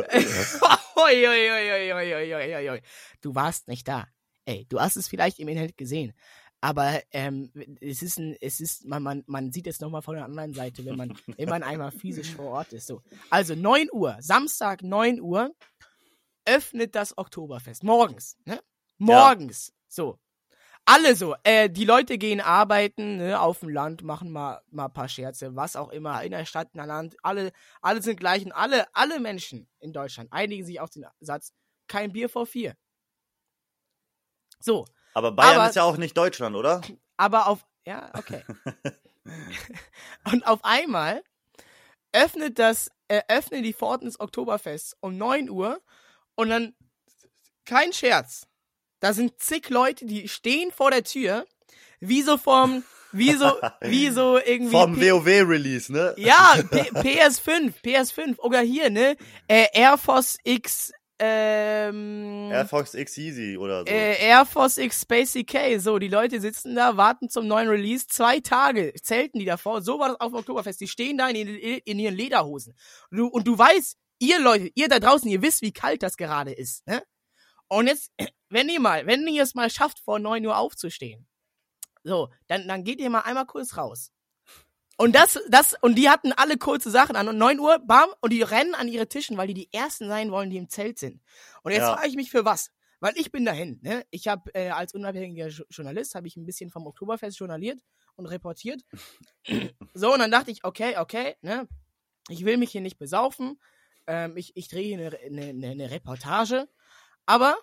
du warst nicht da. Ey, du hast es vielleicht im Inhalt gesehen. Aber ähm, es ist ein, es ist, man, man, man sieht es nochmal von der anderen Seite, wenn man, wenn man einmal physisch vor Ort ist. So. Also 9 Uhr, Samstag 9 Uhr öffnet das Oktoberfest. Morgens, ne? Morgens. Ja. So. Alle so, äh, die Leute gehen arbeiten, ne, auf dem Land, machen mal, mal ein paar Scherze, was auch immer, in der Stadt, in der Land, alle, alle sind gleich und alle, alle Menschen in Deutschland einigen sich auf den Satz, kein Bier vor vier. So, Aber Bayern Aber- ist ja auch nicht Deutschland, oder? aber auf, ja, okay. und auf einmal öffnet das, äh, öffnen die Pforten des Oktoberfests um 9 Uhr und dann, kein Scherz, da sind zig Leute, die stehen vor der Tür, wie so vom, wie so, wie so irgendwie. Vom WoW-Release, ne? Ja, P PS5, PS5, oder hier, ne? Äh, Air Force X, ähm, Air Fox X Easy oder so. äh, Air Force X Space CK, so, die Leute sitzen da, warten zum neuen Release, zwei Tage zelten die davor, so war das auf dem Oktoberfest, die stehen da in, in, in ihren Lederhosen. Und du, und du weißt, ihr Leute, ihr da draußen, ihr wisst, wie kalt das gerade ist, ne? Und jetzt, wenn ihr mal, wenn ihr es mal schafft, vor 9 Uhr aufzustehen, so, dann, dann geht ihr mal einmal kurz raus. Und das, das, und die hatten alle kurze Sachen an. Und 9 Uhr, bam, und die rennen an ihre Tischen, weil die die Ersten sein wollen, die im Zelt sind. Und jetzt Ja. frage ich mich für was. Weil ich bin dahin, ne? Ich habe äh, als unabhängiger Jo- Journalist, habe ich ein bisschen vom Oktoberfest journaliert und reportiert. so, und dann dachte ich, okay, okay, ne? Ich will mich hier nicht besaufen. Ähm, ich ich drehe hier eine, eine, eine Reportage. Aber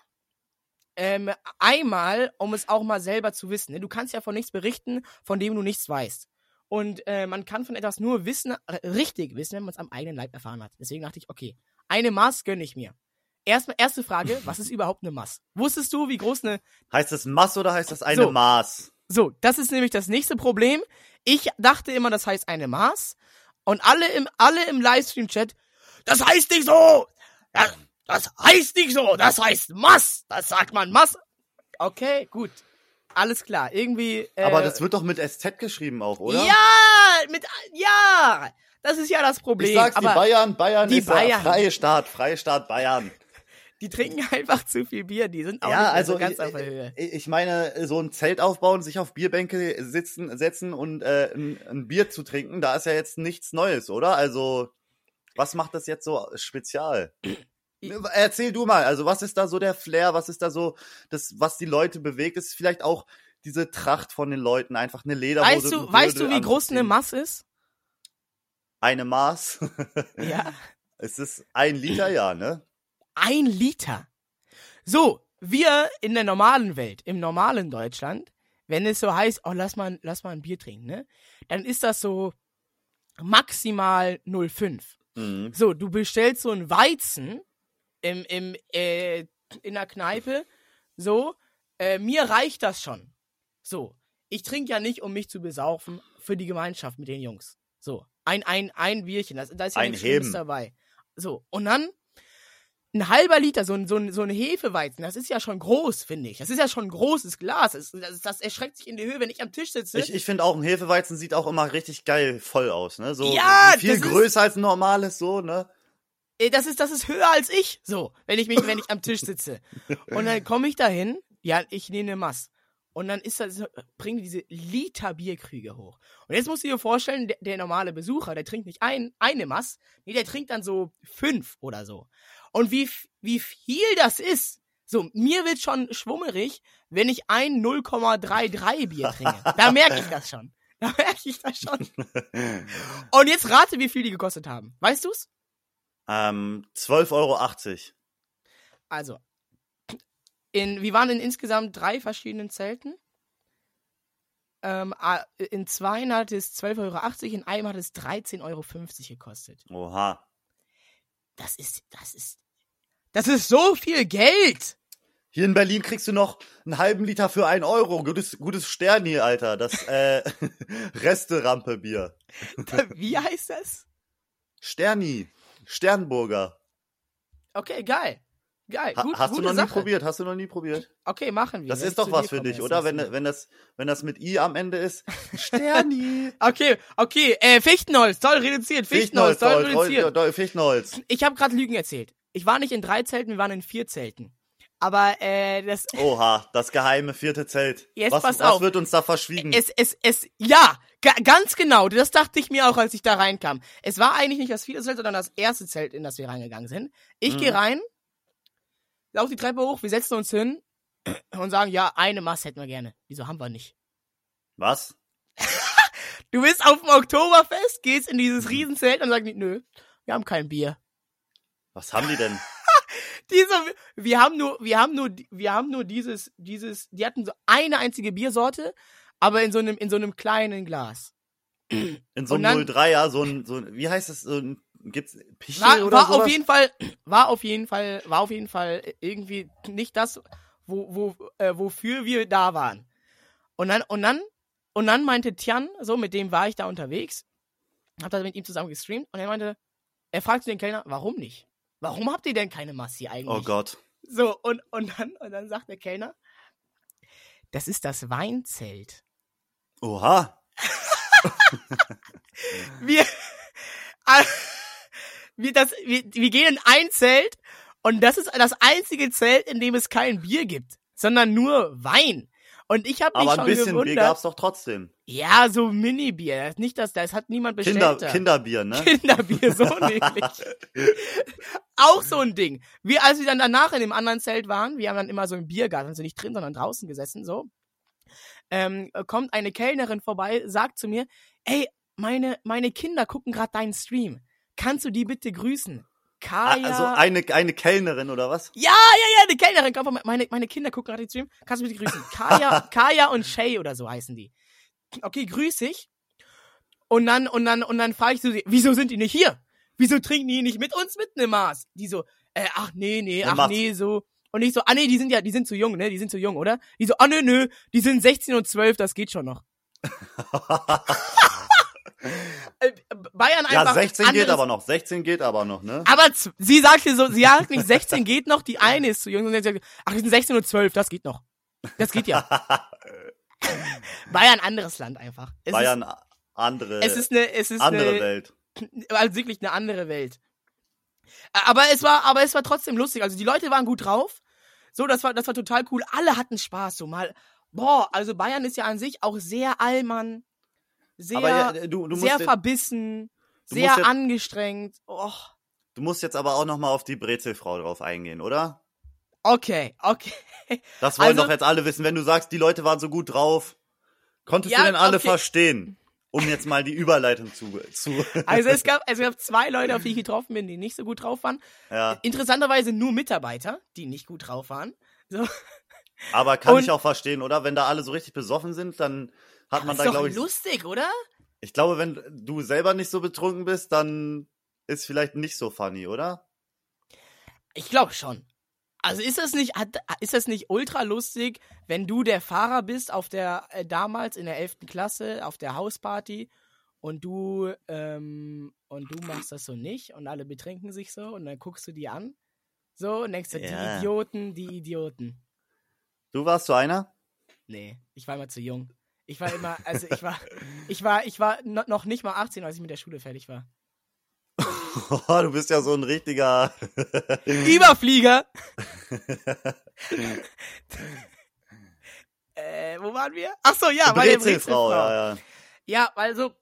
ähm, einmal, um es auch mal selber zu wissen. Ne? Du kannst ja von nichts berichten, von dem du nichts weißt. Und äh, man kann von etwas nur wissen, äh, richtig wissen, wenn man es am eigenen Leib erfahren hat. Deswegen dachte ich, okay, eine Maß gönne ich mir. Erstmal, erste Frage, was ist überhaupt eine Maß? Wusstest du, wie groß eine. Heißt das Mass oder heißt das eine So. Maß? So, das ist nämlich das nächste Problem. Ich dachte immer, das heißt eine Maß. Und alle im, alle im Livestream-Chat, das heißt nicht so! Das, heißt nicht so! Das heißt Maß! Das sagt man Maß! Okay, gut. Alles klar. Irgendwie. Äh, Aber das wird doch mit SZ geschrieben auch, oder? Ja! Mit, ja! Das ist ja das Problem. Ich sag's aber Bayern, Bayern die ist Bayern. freie Staat, freie Staat Bayern. die trinken einfach zu viel Bier. Die sind auch ja, nicht also so ganz ich, auf der Höhe. ich ich meine, so ein Zelt aufbauen, sich auf Bierbänke sitzen, setzen und äh, ein, ein Bier zu trinken, da ist ja jetzt nichts Neues, oder? Also, was macht das jetzt so spezial? Erzähl du mal, also was ist da so der Flair, was ist da so das, was die Leute bewegt? Ist vielleicht auch diese Tracht von den Leuten, einfach eine Lederhose. Weißt du, weißt du, wie groß eine. Maß ist? Eine Maß. Ja. es ist ein Liter, ja, ne? Ein Liter. So, wir in der normalen Welt, im normalen Deutschland, wenn es so heißt, oh, lass mal, lass mal ein Bier trinken, ne? Dann ist das so maximal 0,5. Mhm. So, du bestellst so ein Weizen im, im, äh, in der Kneipe, so, äh, mir reicht das schon. So, ich trinke ja nicht, um mich zu besaufen, für die Gemeinschaft mit den Jungs. So, ein, ein, ein Bierchen, das, da ist ja Ein nichts Schlimmes dabei. So, und dann ein halber Liter, so ein, so ein, so ein Hefeweizen, das ist ja schon groß, finde ich. Das ist ja schon ein großes Glas. Das, das, das erschreckt sich in die Höhe, wenn ich am Tisch sitze. Ich, ich finde auch, ein Hefeweizen sieht auch immer richtig geil voll aus, ne? So Ja, viel das ist- größer als ein normales, so, ne? Äh, das ist, das ist höher als ich, so, wenn ich mich, wenn ich am Tisch sitze. Und dann komme ich dahin, ja, ich nehme eine Mass. Und dann ist das, bringen die diese Liter Bierkrüge hoch. Und jetzt musst du dir vorstellen, der, der normale Besucher, der trinkt nicht ein, eine Mass, nee, der trinkt dann so fünf oder so. Und wie, wie viel das ist, so, mir wird schon schwummerig, wenn ich ein 0,33 Bier trinke. Da merke ich das schon. Da merke ich das schon. Und jetzt rate, wie viel die gekostet haben. Weißt du's? Ähm, 12,80 Euro. Also, in, wir waren in insgesamt drei verschiedenen Zelten. Ähm, in zwei hat es 12,80 Euro, in einem hat es 13,50 Euro gekostet. Oha. Das ist, das ist, das ist so viel Geld! Hier in Berlin kriegst du noch einen halben Liter für einen Euro. Gutes, gutes Stern hier, Alter. Das, äh, Resterampe-Bier. Wie heißt das? Sterni. Sternburger. Okay, geil. Geil. Ha Gut, hast du noch nie Sache. probiert? Hast du noch nie probiert? Okay, machen wir. Das ist doch was für dich, oder? Wenn, wenn, das, wenn das mit I am Ende ist. Sterni. Okay, okay, äh, Fichtenholz, toll reduziert, Fichtenholz, toll reduziert. Fichtenholz, Fichtenholz. Ich habe gerade Lügen erzählt. Ich war nicht in drei Zelten, wir waren in vier Zelten. Aber äh, das Oha, das geheime vierte Zelt. Jetzt was, pass was auf. wird uns da verschwiegen? es, es, es, ja, ga, ganz genau. Das dachte ich mir auch, als ich da reinkam. Es war eigentlich nicht das vierte Zelt, sondern das erste Zelt, in das wir reingegangen sind. Ich Mhm. gehe rein, lauf die Treppe hoch, wir setzen uns hin und sagen, ja, eine Maß hätten wir gerne. Wieso haben wir nicht? was? Du bist auf dem Oktoberfest, gehst in Mhm. dieses Riesenzelt und sagst, nö, wir haben kein Bier. Was haben die denn? Diese, wir haben nur, wir haben nur, wir haben nur dieses, dieses, die hatten so eine einzige Biersorte, aber in so einem, in so einem kleinen Glas. In so einem dann- 03er, so ein, so ein, wie heißt das, so ein, gibt's Pichel War, oder war sowas? auf jeden Fall, war auf jeden Fall, war auf jeden Fall irgendwie nicht das, wo, wo, äh, wofür wir da waren. Und dann, und dann, und dann meinte Tian, so, mit dem war ich da unterwegs, hab da mit ihm zusammen gestreamt und er meinte, er fragte den Kellner, warum nicht? Warum habt ihr denn keine Massi eigentlich? Oh Gott. So, und, und dann, und dann sagt der Kellner, das ist das Weinzelt. Oha. Wir, wir, das, wir, wir gehen in ein Zelt Und das ist das einzige Zelt, in dem es kein Bier gibt, sondern nur Wein. Und ich habe mich Aber schon ein bisschen gewundert. Bier gab's doch trotzdem. Ja, so Mini-Bier. Nicht das, das hat niemand bestellt. Kinder, da. Kinderbier, ne? Kinderbier, so nämlich. Auch so ein Ding. Wir, als wir dann danach in dem anderen Zelt waren, wir haben dann immer so im Biergarten, also nicht drin, sondern draußen gesessen, so, ähm, kommt eine Kellnerin vorbei, sagt zu mir, ey, meine, meine Kinder gucken gerade deinen Stream. Kannst du die bitte grüßen? Kaya. Also eine, eine Kellnerin oder was? ja, ja, ja, die Kellnerin vorbei. Meine, meine Kinder gucken gerade den Stream. Kannst du bitte grüßen? Kaya, Kaya und Shay oder so heißen die. Okay, grüß ich. Und dann, und dann, und dann frage ich so, sie, wieso sind die nicht hier? Wieso trinken die nicht mit uns mit ne Maß? Die so, äh, ach nee, nee, ach nee, so. Und ich so, ah nee, die sind ja, die sind zu jung, ne? Die sind zu jung, oder? Die so, ah nö, nö, die sind 16 und 12, das geht schon noch. Äh, Bayern einfach. ja, 16 geht aber noch. 16 geht aber noch, ne? aber sie sagte so, sie sagt nicht, 16 geht noch, die eine ist zu jung. Und sie sagt, ach, die sind 16 und 12, das geht noch. Das geht ja. Bayern, anderes Land einfach. Es Bayern, andere, Ist, es ist eine, es ist andere eine, Welt. also wirklich eine andere Welt. Aber es war, aber es war trotzdem lustig. Also die Leute waren gut drauf. So, das war, das war total cool. Alle hatten Spaß. So mal, boah, also Bayern ist ja an sich auch sehr allmann, sehr, ja, du, du, musst, sehr verbissen, du sehr jetzt- angestrengt. Oh, du musst jetzt aber auch noch mal auf die Brezelfrau drauf eingehen, oder? okay, okay. Das wollen Also- doch jetzt alle wissen. Wenn du sagst, die Leute waren so gut drauf, konntest Ja, du denn alle okay. verstehen? Um jetzt mal die Überleitung zu, zu Also es gab, es gab zwei Leute, auf die ich getroffen bin, die nicht so gut drauf waren. ja. Interessanterweise nur Mitarbeiter, die nicht gut drauf waren. So, Aber kann Und- ich auch verstehen, oder? Wenn da alle so richtig besoffen sind, dann hat man ist da, glaube ich, lustig, oder? ich glaube, wenn du selber nicht so betrunken bist, dann ist vielleicht nicht so funny, oder? Ich glaube schon. Also ist das nicht, hat, ist das nicht ultra lustig, wenn du der Fahrer bist auf der, äh, damals in der 11. Klasse, auf der Hausparty und du, ähm, und du machst das so nicht und alle betrinken sich so und dann guckst du die an. So und denkst du, Ja. die Idioten, die Idioten. Du warst so einer? Nee, ich war immer zu jung. Ich war immer, also ich war, ich war, ich war no, noch nicht mal 18, als ich mit der Schule fertig war. du bist ja so ein richtiger. Überflieger! äh, wo waren wir? Ach so, ja, bei der Brezelfrau, ja, ja. Ja, also,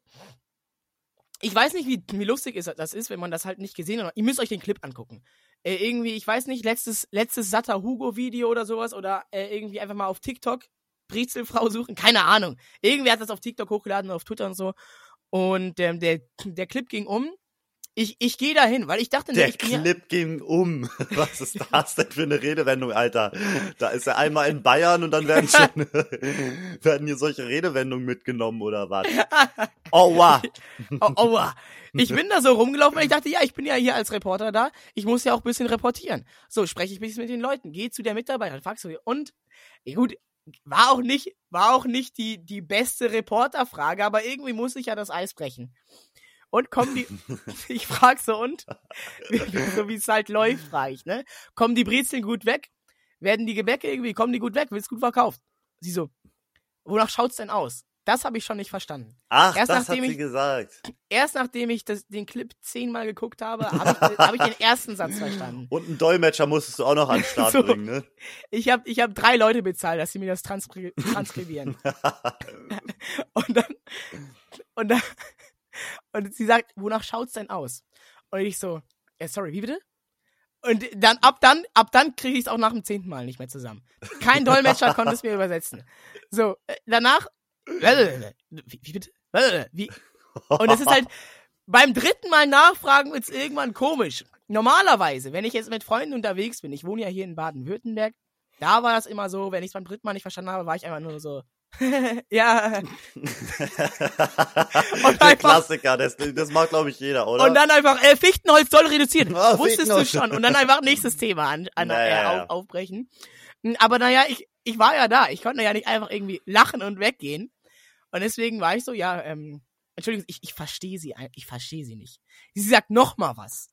ich weiß nicht, wie, wie lustig ist, das ist, wenn man das halt nicht gesehen hat. Ihr müsst euch den Clip angucken. Äh, irgendwie, ich weiß nicht, letztes, letztes Satter Hugo-Video oder sowas oder äh, irgendwie einfach mal auf TikTok Brezelfrau suchen. Keine Ahnung. Irgendwer hat das auf TikTok hochgeladen und auf Twitter und so. Und ähm, der, der Clip ging um. Ich, ich gehe dahin, weil ich dachte, Der ich bin ja, Clip ging um. Was ist das denn für eine Redewendung, Alter? Da ist er einmal in Bayern und dann werden schon werden hier solche Redewendungen mitgenommen oder was? Aua. Oh, aua. Ich bin da so rumgelaufen, weil ich dachte, ja, ich bin ja hier als Reporter da. Ich muss ja auch ein bisschen reportieren. So, spreche ich ein bisschen mit den Leuten. Geh zu der Mitarbeiterin, fragst du, und, ja, gut, war auch nicht, war auch nicht die, die beste Reporterfrage, aber irgendwie muss ich ja das Eis brechen. Und kommen die, ich frag so, und, so wie es halt läuft, frage ich, ne? Kommen die Brezeln gut weg? Werden die Gebäcke irgendwie, kommen die gut weg? Wird's gut verkauft? Sie so, wonach schaut's denn aus? Das habe ich schon nicht verstanden. Ach, Erst das hat nachdem sie ich- gesagt. Erst nachdem ich das, den Clip zehnmal geguckt habe, habe ich, hab ich den ersten Satz verstanden. Und einen Dolmetscher musstest du auch noch an den Start So. bringen, ne? Ich habe ich hab drei Leute bezahlt, dass sie mir das transkri transkribieren. und dann, und dann, und sie sagt, wonach schaut's denn aus? Und ich so, äh, sorry, wie bitte? Und dann, ab dann, ab dann kriege ich es auch nach dem zehnten Mal nicht mehr zusammen. Kein Dolmetscher konnte es mir übersetzen. So, äh, danach, wie, wie bitte? Wie, Und es ist halt, beim dritten Mal nachfragen wird's irgendwann komisch. Normalerweise, wenn ich jetzt mit Freunden unterwegs bin, ich wohne ja hier in Baden-Württemberg, da war das immer so, wenn ich es beim dritten Mal nicht verstanden habe, war ich einfach nur so, ja. Der einfach- Klassiker, das, das macht, glaube ich, jeder, oder? Und dann einfach, äh, Fichtenholz soll reduziert. Ah, Wusstest du schon. Und dann einfach nächstes Thema an, an, Ja, äh. Auf, aufbrechen. Hm, Aber naja, ich, ich war ja da. Ich konnte ja nicht einfach irgendwie lachen und weggehen. Und deswegen war ich so, ja, ähm, Entschuldigung, ich, ich verstehe sie, ich verstehe sie nicht. Sie sagt noch mal was.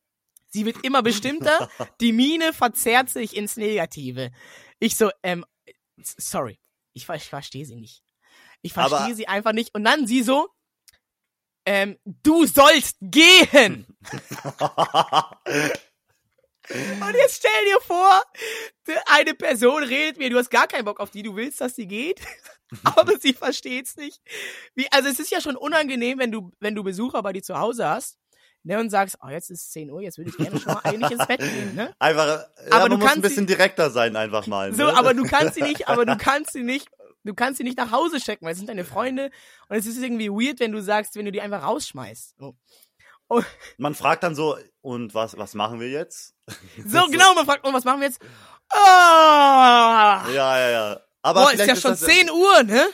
Sie wird immer bestimmter. Die Miene verzerrt sich ins Negative. Ich so, ähm, sorry. Ich, ich verstehe sie nicht. Ich verstehe sie einfach nicht. Und dann sie so, ähm, du sollst gehen. Und jetzt stell dir vor, eine Person redet mir, du hast gar keinen Bock auf die, du willst, dass sie geht, aber sie versteht's nicht. Wie, also es ist ja schon unangenehm, wenn du, wenn du Besucher bei dir zu Hause hast, ne, und sagst, oh, jetzt ist 10 Uhr, jetzt würde ich gerne schon mal eigentlich ins Bett gehen, ne? Einfach, ja, Aber du muss ein kannst bisschen sie- direkter sein einfach mal. So, ne? aber du kannst sie nicht, aber du kannst sie nicht, du kannst sie nicht nach Hause schicken, weil es sind deine Freunde und es ist irgendwie weird, wenn du sagst, wenn du die einfach rausschmeißt. So, Man fragt dann so, und was, was machen wir jetzt? so genau, man fragt, oh, was machen wir jetzt? Ah! Ja, ja, ja. Aber Boah, ist ja schon das 10 Uhr, ne?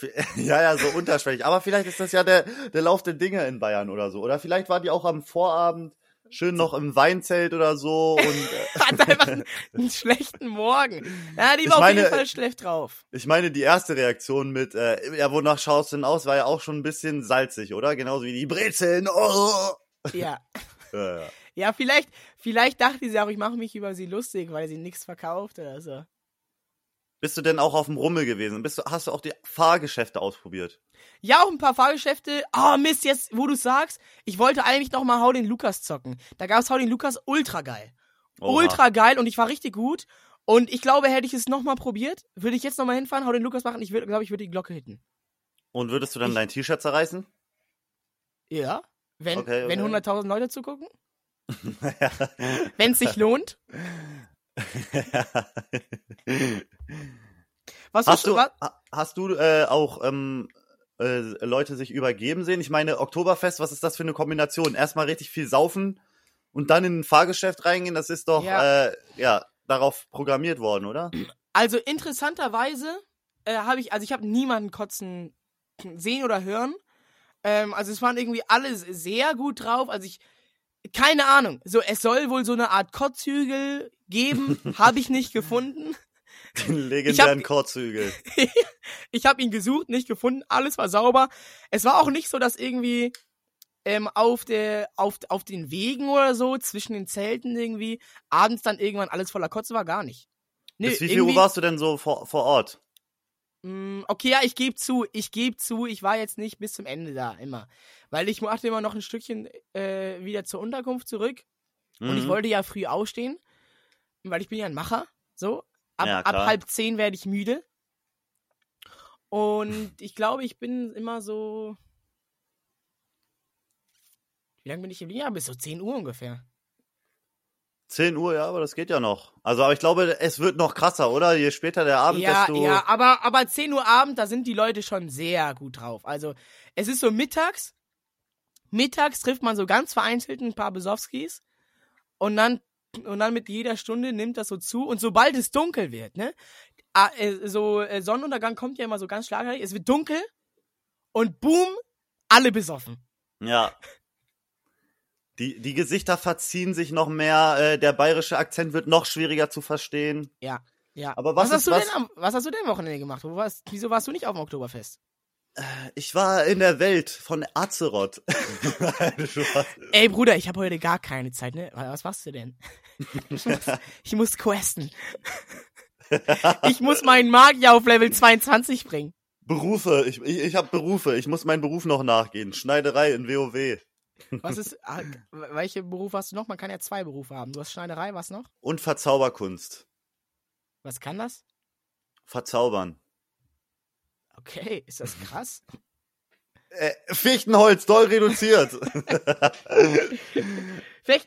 Ja, ja, so unterschwellig. Aber vielleicht ist das ja der, der Lauf der Dinge in Bayern oder so. Oder vielleicht war die auch am Vorabend schön noch im Weinzelt oder so. Und äh, Hat einfach einen, einen schlechten Morgen. Ja, die war auf meine, jeden Fall schlecht drauf. ich meine, die erste Reaktion mit, äh, ja, wonach schaust du denn aus, war ja auch schon ein bisschen salzig, oder? Genauso wie die Brezeln. Oh. Ja. Ja, ja. Ja, vielleicht, vielleicht dachte sie auch, ich mache mich über sie lustig, weil sie nichts verkauft oder so. Bist du denn auch auf dem Rummel gewesen? Bist du, hast du auch die Fahrgeschäfte ausprobiert? Ja, auch ein paar Fahrgeschäfte. Oh, Mist, jetzt, wo du sagst, ich wollte eigentlich noch mal Hau den Lukas zocken. Da gab's Hau den Lukas ultra geil. Oha. Ultra geil und ich war richtig gut. Und ich glaube, hätte ich es noch mal probiert, würde ich jetzt noch mal hinfahren, Hau den Lukas machen. Ich glaube, ich würde die Glocke hitten. Und würdest du dann Ich- dein T-Shirt zerreißen? Ja. Wenn, Okay, okay. wenn 100.000 Leute zugucken? Wenn es sich lohnt? Was Hast du, was? ha- hast du äh, auch ähm, äh, Leute sich übergeben sehen? Ich meine, Oktoberfest, was ist das für eine Kombination? Erstmal richtig viel saufen und dann in ein Fahrgeschäft reingehen, das ist doch Ja. äh, ja darauf programmiert worden, oder? Also interessanterweise äh, habe ich, also ich habe niemanden kotzen sehen oder hören. Ähm, also es waren irgendwie alle sehr gut drauf. Also ich, keine Ahnung. So, es soll wohl so eine Art Kotzhügel geben, habe ich nicht gefunden. Den legendären Korzhügel. Ich habe ihn gesucht, nicht gefunden. Alles war sauber. Es war auch nicht so, dass irgendwie ähm, auf der auf auf den Wegen oder so zwischen den Zelten irgendwie abends dann irgendwann alles voller Kotze war, gar nicht. Nee, Bis wie viel Uhr warst du denn so vor, vor Ort? Mm, Okay, ja, ich gebe zu, ich gebe zu, ich war jetzt nicht bis zum Ende da immer. Weil ich machte immer noch ein Stückchen äh, wieder zur Unterkunft zurück. Und ich Mhm. wollte ja früh aufstehen. Weil ich bin ja ein Macher. So. Ab, Ja, ab halb zehn werde ich müde. Und ich glaube, ich bin immer so. Wie lange bin ich geblieben? Ja, bis so 10 Uhr ungefähr. 10 Uhr, ja, aber das geht ja noch. Also, aber ich glaube, es wird noch krasser, oder? Je später der Abend, Ja, desto. ja, aber, aber 10 Uhr Abend, da sind die Leute schon sehr gut drauf. Also, es ist so mittags. Mittags trifft man so ganz vereinzelt ein paar Besowskis. Und dann, und dann mit jeder Stunde nimmt das so zu. Und sobald es dunkel wird, ne? ah, äh, So, äh, Sonnenuntergang kommt ja immer so ganz schlagartig. Es wird dunkel. Und boom, alle besoffen. Ja. Die, die Gesichter verziehen sich noch mehr, äh, der bayerische Akzent wird noch schwieriger zu verstehen. Ja. Ja. Aber was hast ist- du was- denn am, was hast du denn am Wochenende gemacht? Wo warst, wieso warst du nicht auf dem Oktoberfest? Ich war in der Welt von Azeroth. Ey, Bruder, ich habe heute gar keine Zeit, ne? Was machst du denn? Ich muss, ich muss questen. Ich muss meinen Magier auf Level 22 bringen. Berufe, ich, ich, ich habe Berufe, ich muss meinen Beruf noch nachgehen. Schneiderei in WoW. Was ist, ah, welche Berufe hast du noch? Man kann ja zwei Berufe haben. Du hast Schneiderei, was noch? Und Verzauberkunst. Was kann das? Verzaubern. Okay, ist das krass? Äh, Fichtenholz, doll reduziert.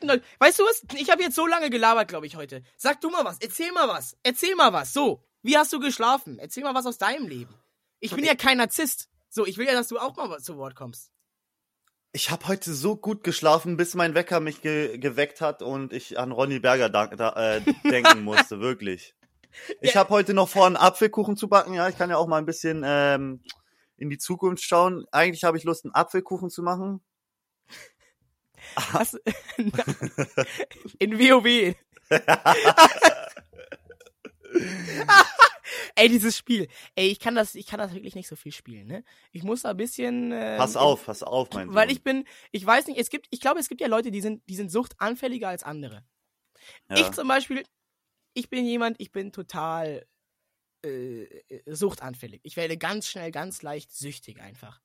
Neu- Weißt du was? Ich habe jetzt so lange gelabert, glaube ich, heute. Sag du mal was. Erzähl mal was. Erzähl mal was. So, wie hast du geschlafen? Erzähl mal was aus deinem Leben. Ich bin ja kein Narzisst. So, ich will ja, dass du auch mal zu Wort kommst. Ich habe heute so gut geschlafen, bis mein Wecker mich ge geweckt hat und ich an Ronny Berger da, äh, denken musste, wirklich. Ich Ja. habe heute noch vor, einen Apfelkuchen zu backen. Ja, ich kann ja auch mal ein bisschen ähm, in die Zukunft schauen. Eigentlich habe ich Lust, einen Apfelkuchen zu machen. Hast, in WoW. Ey, dieses Spiel. Ey, ich kann das, ich kann das wirklich nicht so viel spielen, ne? Ich muss da ein bisschen. Ähm, Pass auf, pass auf, mein Weil Sohn. ich bin, ich weiß nicht, es gibt, ich glaube, es gibt ja Leute, die sind, die sind suchtanfälliger als andere. ja. Ich zum Beispiel, ich bin jemand, ich bin total äh, äh, suchtanfällig. Ich werde ganz schnell, ganz leicht süchtig einfach.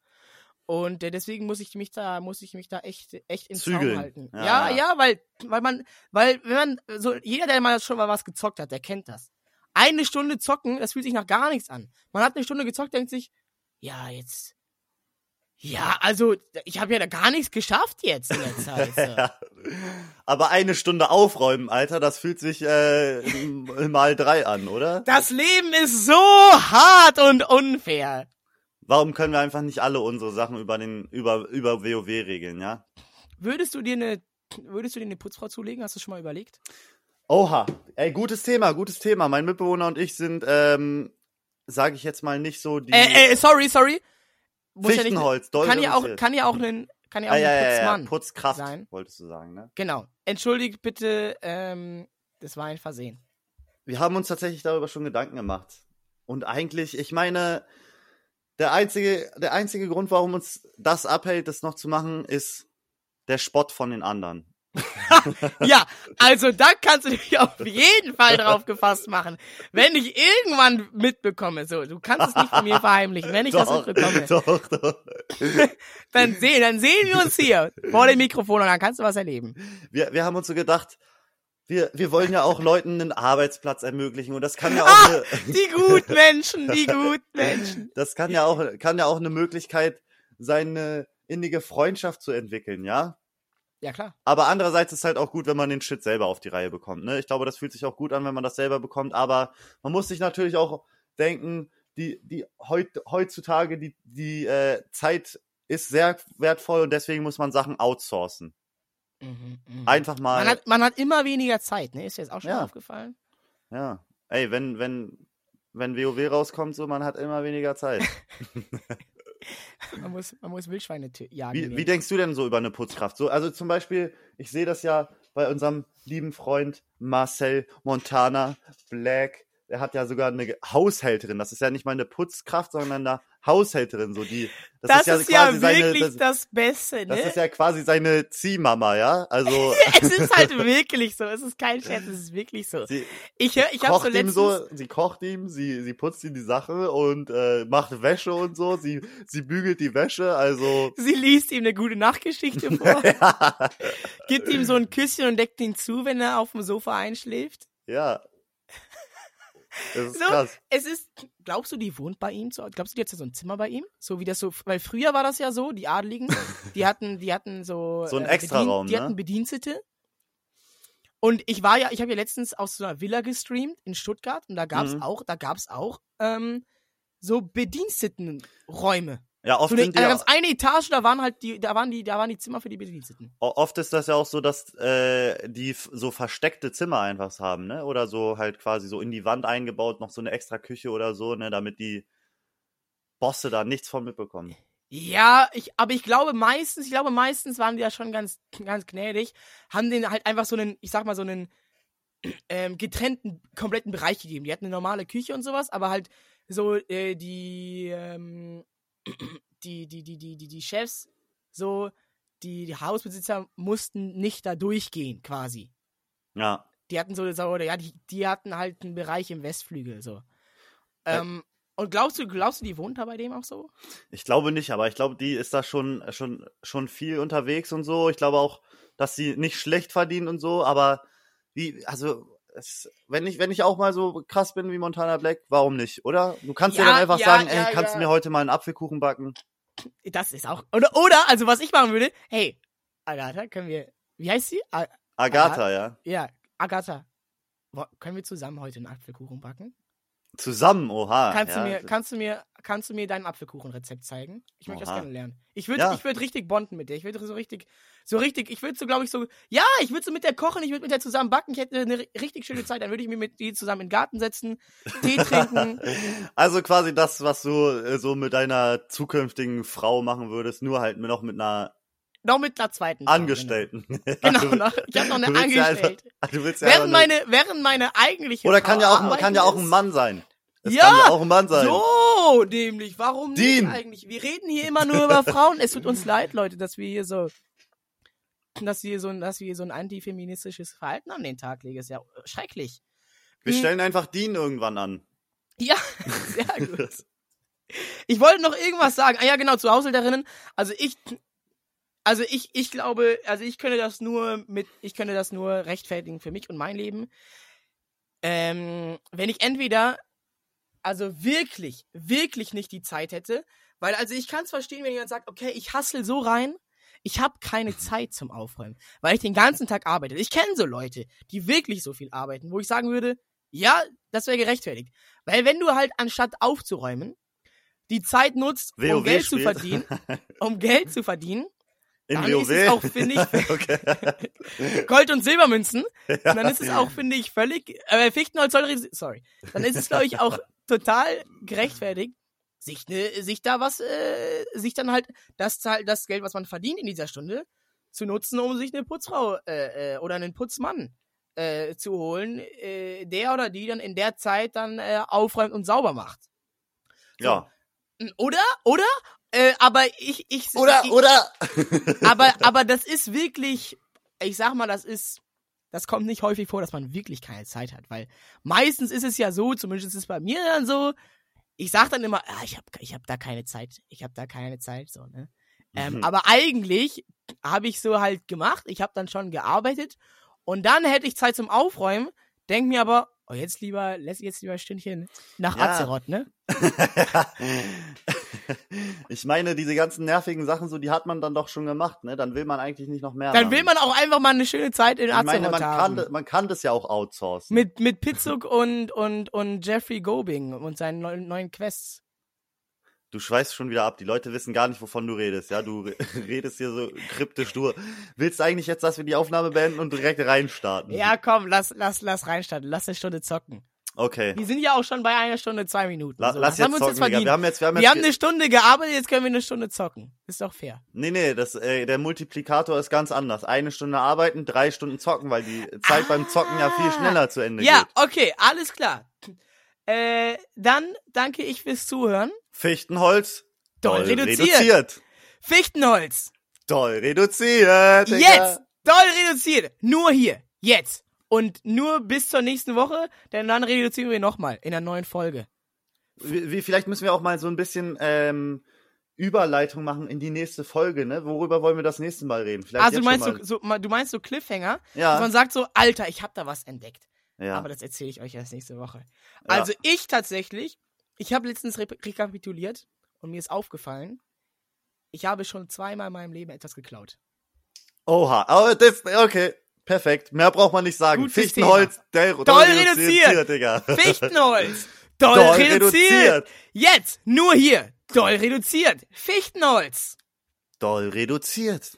Und äh, deswegen muss ich mich da, muss ich mich da echt, echt in Zügeln. Zaum halten. Ja, Ja, ja. ja, weil, weil man, weil, wenn man, so, jeder, der mal schon mal was gezockt hat, der kennt das. Eine Stunde zocken, das fühlt sich nach gar nichts an. Man hat eine Stunde gezockt, denkt sich, ja, jetzt, ja, also, ich habe ja da gar nichts geschafft jetzt in der Zeit. Ja. Aber eine Stunde aufräumen, Alter, das fühlt sich äh, mal drei an, oder? Das Leben ist so hart und unfair. Warum können wir einfach nicht alle unsere Sachen über den über über WoW regeln, ja? Würdest du dir eine, würdest du dir eine Putzfrau zulegen? Hast du schon mal überlegt? Oha, ey, gutes Thema, gutes Thema. Mein Mitbewohner und ich sind, ähm, sage ich jetzt mal nicht so die Äh, äh, sorry, sorry. Muss ja nicht, Fichtenholz, doll kann ja auch, kann ja auch ein, kann ja auch ah, ja, ein ja, ja, Putzmann Putzkraft, sein. wolltest du sagen, ne? Genau. Entschuldigt bitte, ähm, das war ein Versehen. Wir haben uns tatsächlich darüber schon Gedanken gemacht. Und eigentlich, ich meine, der einzige, der einzige Grund, warum uns das abhält, das noch zu machen, ist der Spott von den anderen. Ja, also da kannst du dich auf jeden Fall drauf gefasst machen. Wenn ich irgendwann mitbekomme, so, du kannst es nicht von mir verheimlichen, wenn ich das mitbekomme, doch, doch. dann sehen, dann sehen wir uns hier vor dem Mikrofon und dann kannst du was erleben. Wir, wir haben uns so gedacht, wir, wir wollen ja auch Leuten einen Arbeitsplatz ermöglichen und das kann ja auch Ah, eine, die guten Menschen, die guten Menschen. das kann ja auch, kann ja auch eine Möglichkeit sein, eine innige Freundschaft zu entwickeln, ja? Ja, klar. Aber andererseits ist halt auch gut, wenn man den Shit selber auf die Reihe bekommt. Ne? Ich glaube, das fühlt sich auch gut an, wenn man das selber bekommt. Aber man muss sich natürlich auch denken, die, die heut, heutzutage die, die äh, Zeit ist sehr wertvoll und deswegen muss man Sachen outsourcen. Mhm, mhm. Einfach mal. Man hat, man hat immer weniger Zeit, ne? Ist dir jetzt auch schon Ja. aufgefallen? ja. Ey, wenn, wenn, wenn WoW rauskommt, so man hat immer weniger Zeit. Man muss, man muss Wildschweine jagen. Wie, wie denkst du denn so über eine Putzkraft? So, also zum Beispiel, ich sehe das ja bei unserem lieben Freund Marcel Montana Black. Er hat ja sogar eine Haushälterin. Das ist ja nicht mal eine Putzkraft, sondern eine Haushälterin. So die. das, ist ja, quasi seine- wirklich das, das Beste, ne? das ist ja quasi seine Ziehmama, ja. Also es ist halt wirklich so. Es ist kein Scherz, es ist wirklich so. sie Ich, hör- ich habe so kocht ihm letztens... so, sie kocht ihm, sie, sie putzt ihm die Sache und äh, macht Wäsche und so. Sie, sie bügelt die Wäsche. Also Sie liest ihm eine gute Nachtgeschichte vor, ja, gibt ihm so ein Küsschen und deckt ihn zu, wenn er auf dem Sofa einschläft. ja. Das ist So, krass. Es ist, glaubst du, die wohnt bei ihm? So, glaubst du, die hat so ein Zimmer bei ihm? So wie das so, weil früher war das ja so, die Adligen, die hatten, die hatten so, So ein äh, Extraraum, die ne? hatten Bedienstete. Und ich war ja, ich habe ja letztens aus so einer Villa gestreamt in Stuttgart und da gab's Mhm. auch, da gab's auch ähm, so Bedienstetenräume. Ja, oft So eine, sind die also ja, ganz eine Etage, da waren halt die, da waren die, da waren die Zimmer für die Bediensteten. Oft ist das ja auch so, dass äh, die so versteckte Zimmer einfach haben, ne? Oder so halt quasi so in die Wand eingebaut, noch so eine extra Küche oder so, ne? Damit die Bosse da nichts von mitbekommen. Ja, ich, aber ich glaube meistens, ich glaube meistens waren die ja schon ganz, ganz gnädig, haben denen halt einfach so einen, ich sag mal so einen ähm, getrennten, kompletten Bereich gegeben. Die hatten eine normale Küche und sowas, aber halt so äh, die, ähm, die, die, die, die, die, die Chefs, so die, die Hausbesitzer mussten nicht da durchgehen, quasi. Ja. Die hatten so, so ja, die, die hatten halt einen Bereich im Westflügel, so. Äh. Ähm, und glaubst du, glaubst du, die wohnt da bei dem auch so? Ich glaube nicht, aber ich glaube, die ist da schon, schon, schon viel unterwegs und so. Ich glaube auch, dass sie nicht schlecht verdient und so, aber wie, also, es, wenn ich, wenn ich auch mal so krass bin wie Montana Black, warum nicht, oder? Du kannst dir Ja, dann einfach ja, sagen, ja, ey, kannst du mir heute mal einen Apfelkuchen backen? Das ist auch. Oder, oder, also was ich machen würde, hey, Agatha, können wir. Wie heißt sie? A Agatha, ja. ja, Agatha. Können wir zusammen heute einen Apfelkuchen backen? Zusammen, oha. kannst, ja. du mir, kannst, du mir, kannst du mir dein Apfelkuchenrezept zeigen? Ich möchte das Oha. gerne lernen. Ich würde Ja. ich würd richtig bonden mit dir. Ich würde so richtig, so richtig, ich würde so, glaube ich, so, ja, ich würde so mit der kochen, ich würde mit der zusammen backen, ich hätte eine ri- richtig schöne Zeit. Dann würde ich mir mit dir zusammen in den Garten setzen, Tee trinken. Also quasi das, was du äh, so mit deiner zukünftigen Frau machen würdest, nur halt noch mit einer noch mit einer zweiten. Angestellten. Genau, genau noch, ich habe noch eine ja Angestellte. du willst ja Während einfach meine, während meine eigentliche Oder kann ja auch, kann ja auch ein. Mann sein. Es Ja, kann ja auch ein Mann sein. So, nämlich. Warum Dean. nicht eigentlich? Wir reden hier immer nur über Frauen. Es tut uns leid, Leute, dass wir hier so, dass wir so, ein- dass wir so ein antifeministisches Verhalten an den Tag legen. Ist ja schrecklich. Wir Hm. stellen einfach Dean irgendwann an. Ja, sehr gut. ich wollte noch irgendwas sagen. Ah ja, genau, zu Haushälterinnen. Also ich, also ich, ich glaube, also ich könnte das nur mit, ich könnte das nur rechtfertigen für mich und mein Leben. Ähm, wenn ich entweder, also wirklich, wirklich nicht die Zeit hätte, weil also ich kann es verstehen, wenn jemand sagt, okay, ich hassel so rein, ich habe keine Zeit zum Aufräumen, weil ich den ganzen Tag arbeite. Ich kenne so Leute, die wirklich so viel arbeiten, wo ich sagen würde, ja, das wäre gerechtfertigt. Weil wenn du halt anstatt aufzuräumen, die Zeit nutzt, um WoW Geld zu spielt. verdienen, um Geld zu verdienen, In dann WoW? ist es auch, finde ich, okay. Gold- und Silbermünzen. Und dann ist es auch, finde ich, völlig, äh, Fichtenholz soll, sorry. Dann ist es, glaube ich, auch total gerechtfertigt, sich, ne, sich da was, äh, sich dann halt, das, das Geld, was man verdient in dieser Stunde, zu nutzen, um sich eine Putzfrau, äh, äh, oder einen Putzmann, äh, zu holen, äh, der oder die dann in der Zeit dann, äh, aufräumt und sauber macht. Ja. Oder, oder, äh, aber ich, ich, Oder, ich, oder? aber, aber das ist wirklich, ich sag mal, das ist, das kommt nicht häufig vor, dass man wirklich keine Zeit hat, weil meistens ist es ja so, zumindest ist es bei mir dann so, ich sag dann immer, ah, ich hab, ich hab da keine Zeit, ich hab da keine Zeit, so, ne. Ähm, Mhm. aber eigentlich habe ich so halt gemacht, ich habe dann schon gearbeitet und dann hätte ich Zeit zum Aufräumen, denk mir aber, oh, jetzt lieber, lässt jetzt lieber ein Stündchen nach Ja. Azeroth, ne? ich meine, diese ganzen nervigen Sachen, so, die hat man dann doch schon gemacht, ne? Dann will man eigentlich nicht noch mehr Dann machen. will man auch einfach mal eine schöne Zeit in ich Azeroth meine, man haben. kann, man kann das ja auch outsourcen. Mit, mit Pizzuk und, und, und Jeffrey Gobing und seinen neuen, neuen Quests. Du schweißt schon wieder ab. Die Leute wissen gar nicht, wovon du redest. Ja, du re- redest hier so kryptisch. Du willst eigentlich jetzt, dass wir die Aufnahme beenden und direkt reinstarten? Ja, komm, lass, lass, lass reinstarten. Lass eine Stunde zocken. Okay. Wir sind ja auch schon bei einer Stunde, zwei Minuten. La so. lass Was haben jetzt wir uns zocken, jetzt Digga. verdient? Wir haben jetzt, wir haben Wir jetzt. haben eine Stunde gearbeitet, jetzt können wir eine Stunde zocken. Ist doch fair. nee, nee, das, äh, der Multiplikator ist ganz anders. Eine Stunde arbeiten, drei Stunden zocken, weil die Zeit beim Zocken ja viel Ah. schneller zu Ende Ja, geht. okay, alles klar. Äh, dann danke ich fürs Zuhören. Fichtenholz. Doll reduziert. reduziert. Fichtenholz. Doll reduziert. Digga. Jetzt. Doll reduziert. Nur hier. Jetzt. Und nur bis zur nächsten Woche, denn dann reduzieren wir nochmal in der neuen Folge. Wie, wie, vielleicht müssen wir auch mal so ein bisschen ähm, Überleitung machen in die nächste Folge, ne? Worüber wollen wir das nächste Mal reden? Vielleicht Also du meinst, so, so, du meinst so Cliffhanger, dass Ja. man sagt so, Alter, ich hab da was entdeckt. ja. Aber das erzähle ich euch erst nächste Woche. Ja. Also ich tatsächlich, ich habe letztens re rekapituliert und mir ist aufgefallen, ich habe schon zweimal in meinem Leben etwas geklaut. Oha, aber das, okay, perfekt. Mehr braucht man nicht sagen. Gut Fichtenholz, der, Doll reduziert. Digga. Fichtenholz. Doll, Doll reduziert. reduziert. Jetzt, nur hier. Doll reduziert. Fichtenholz. Doll reduziert.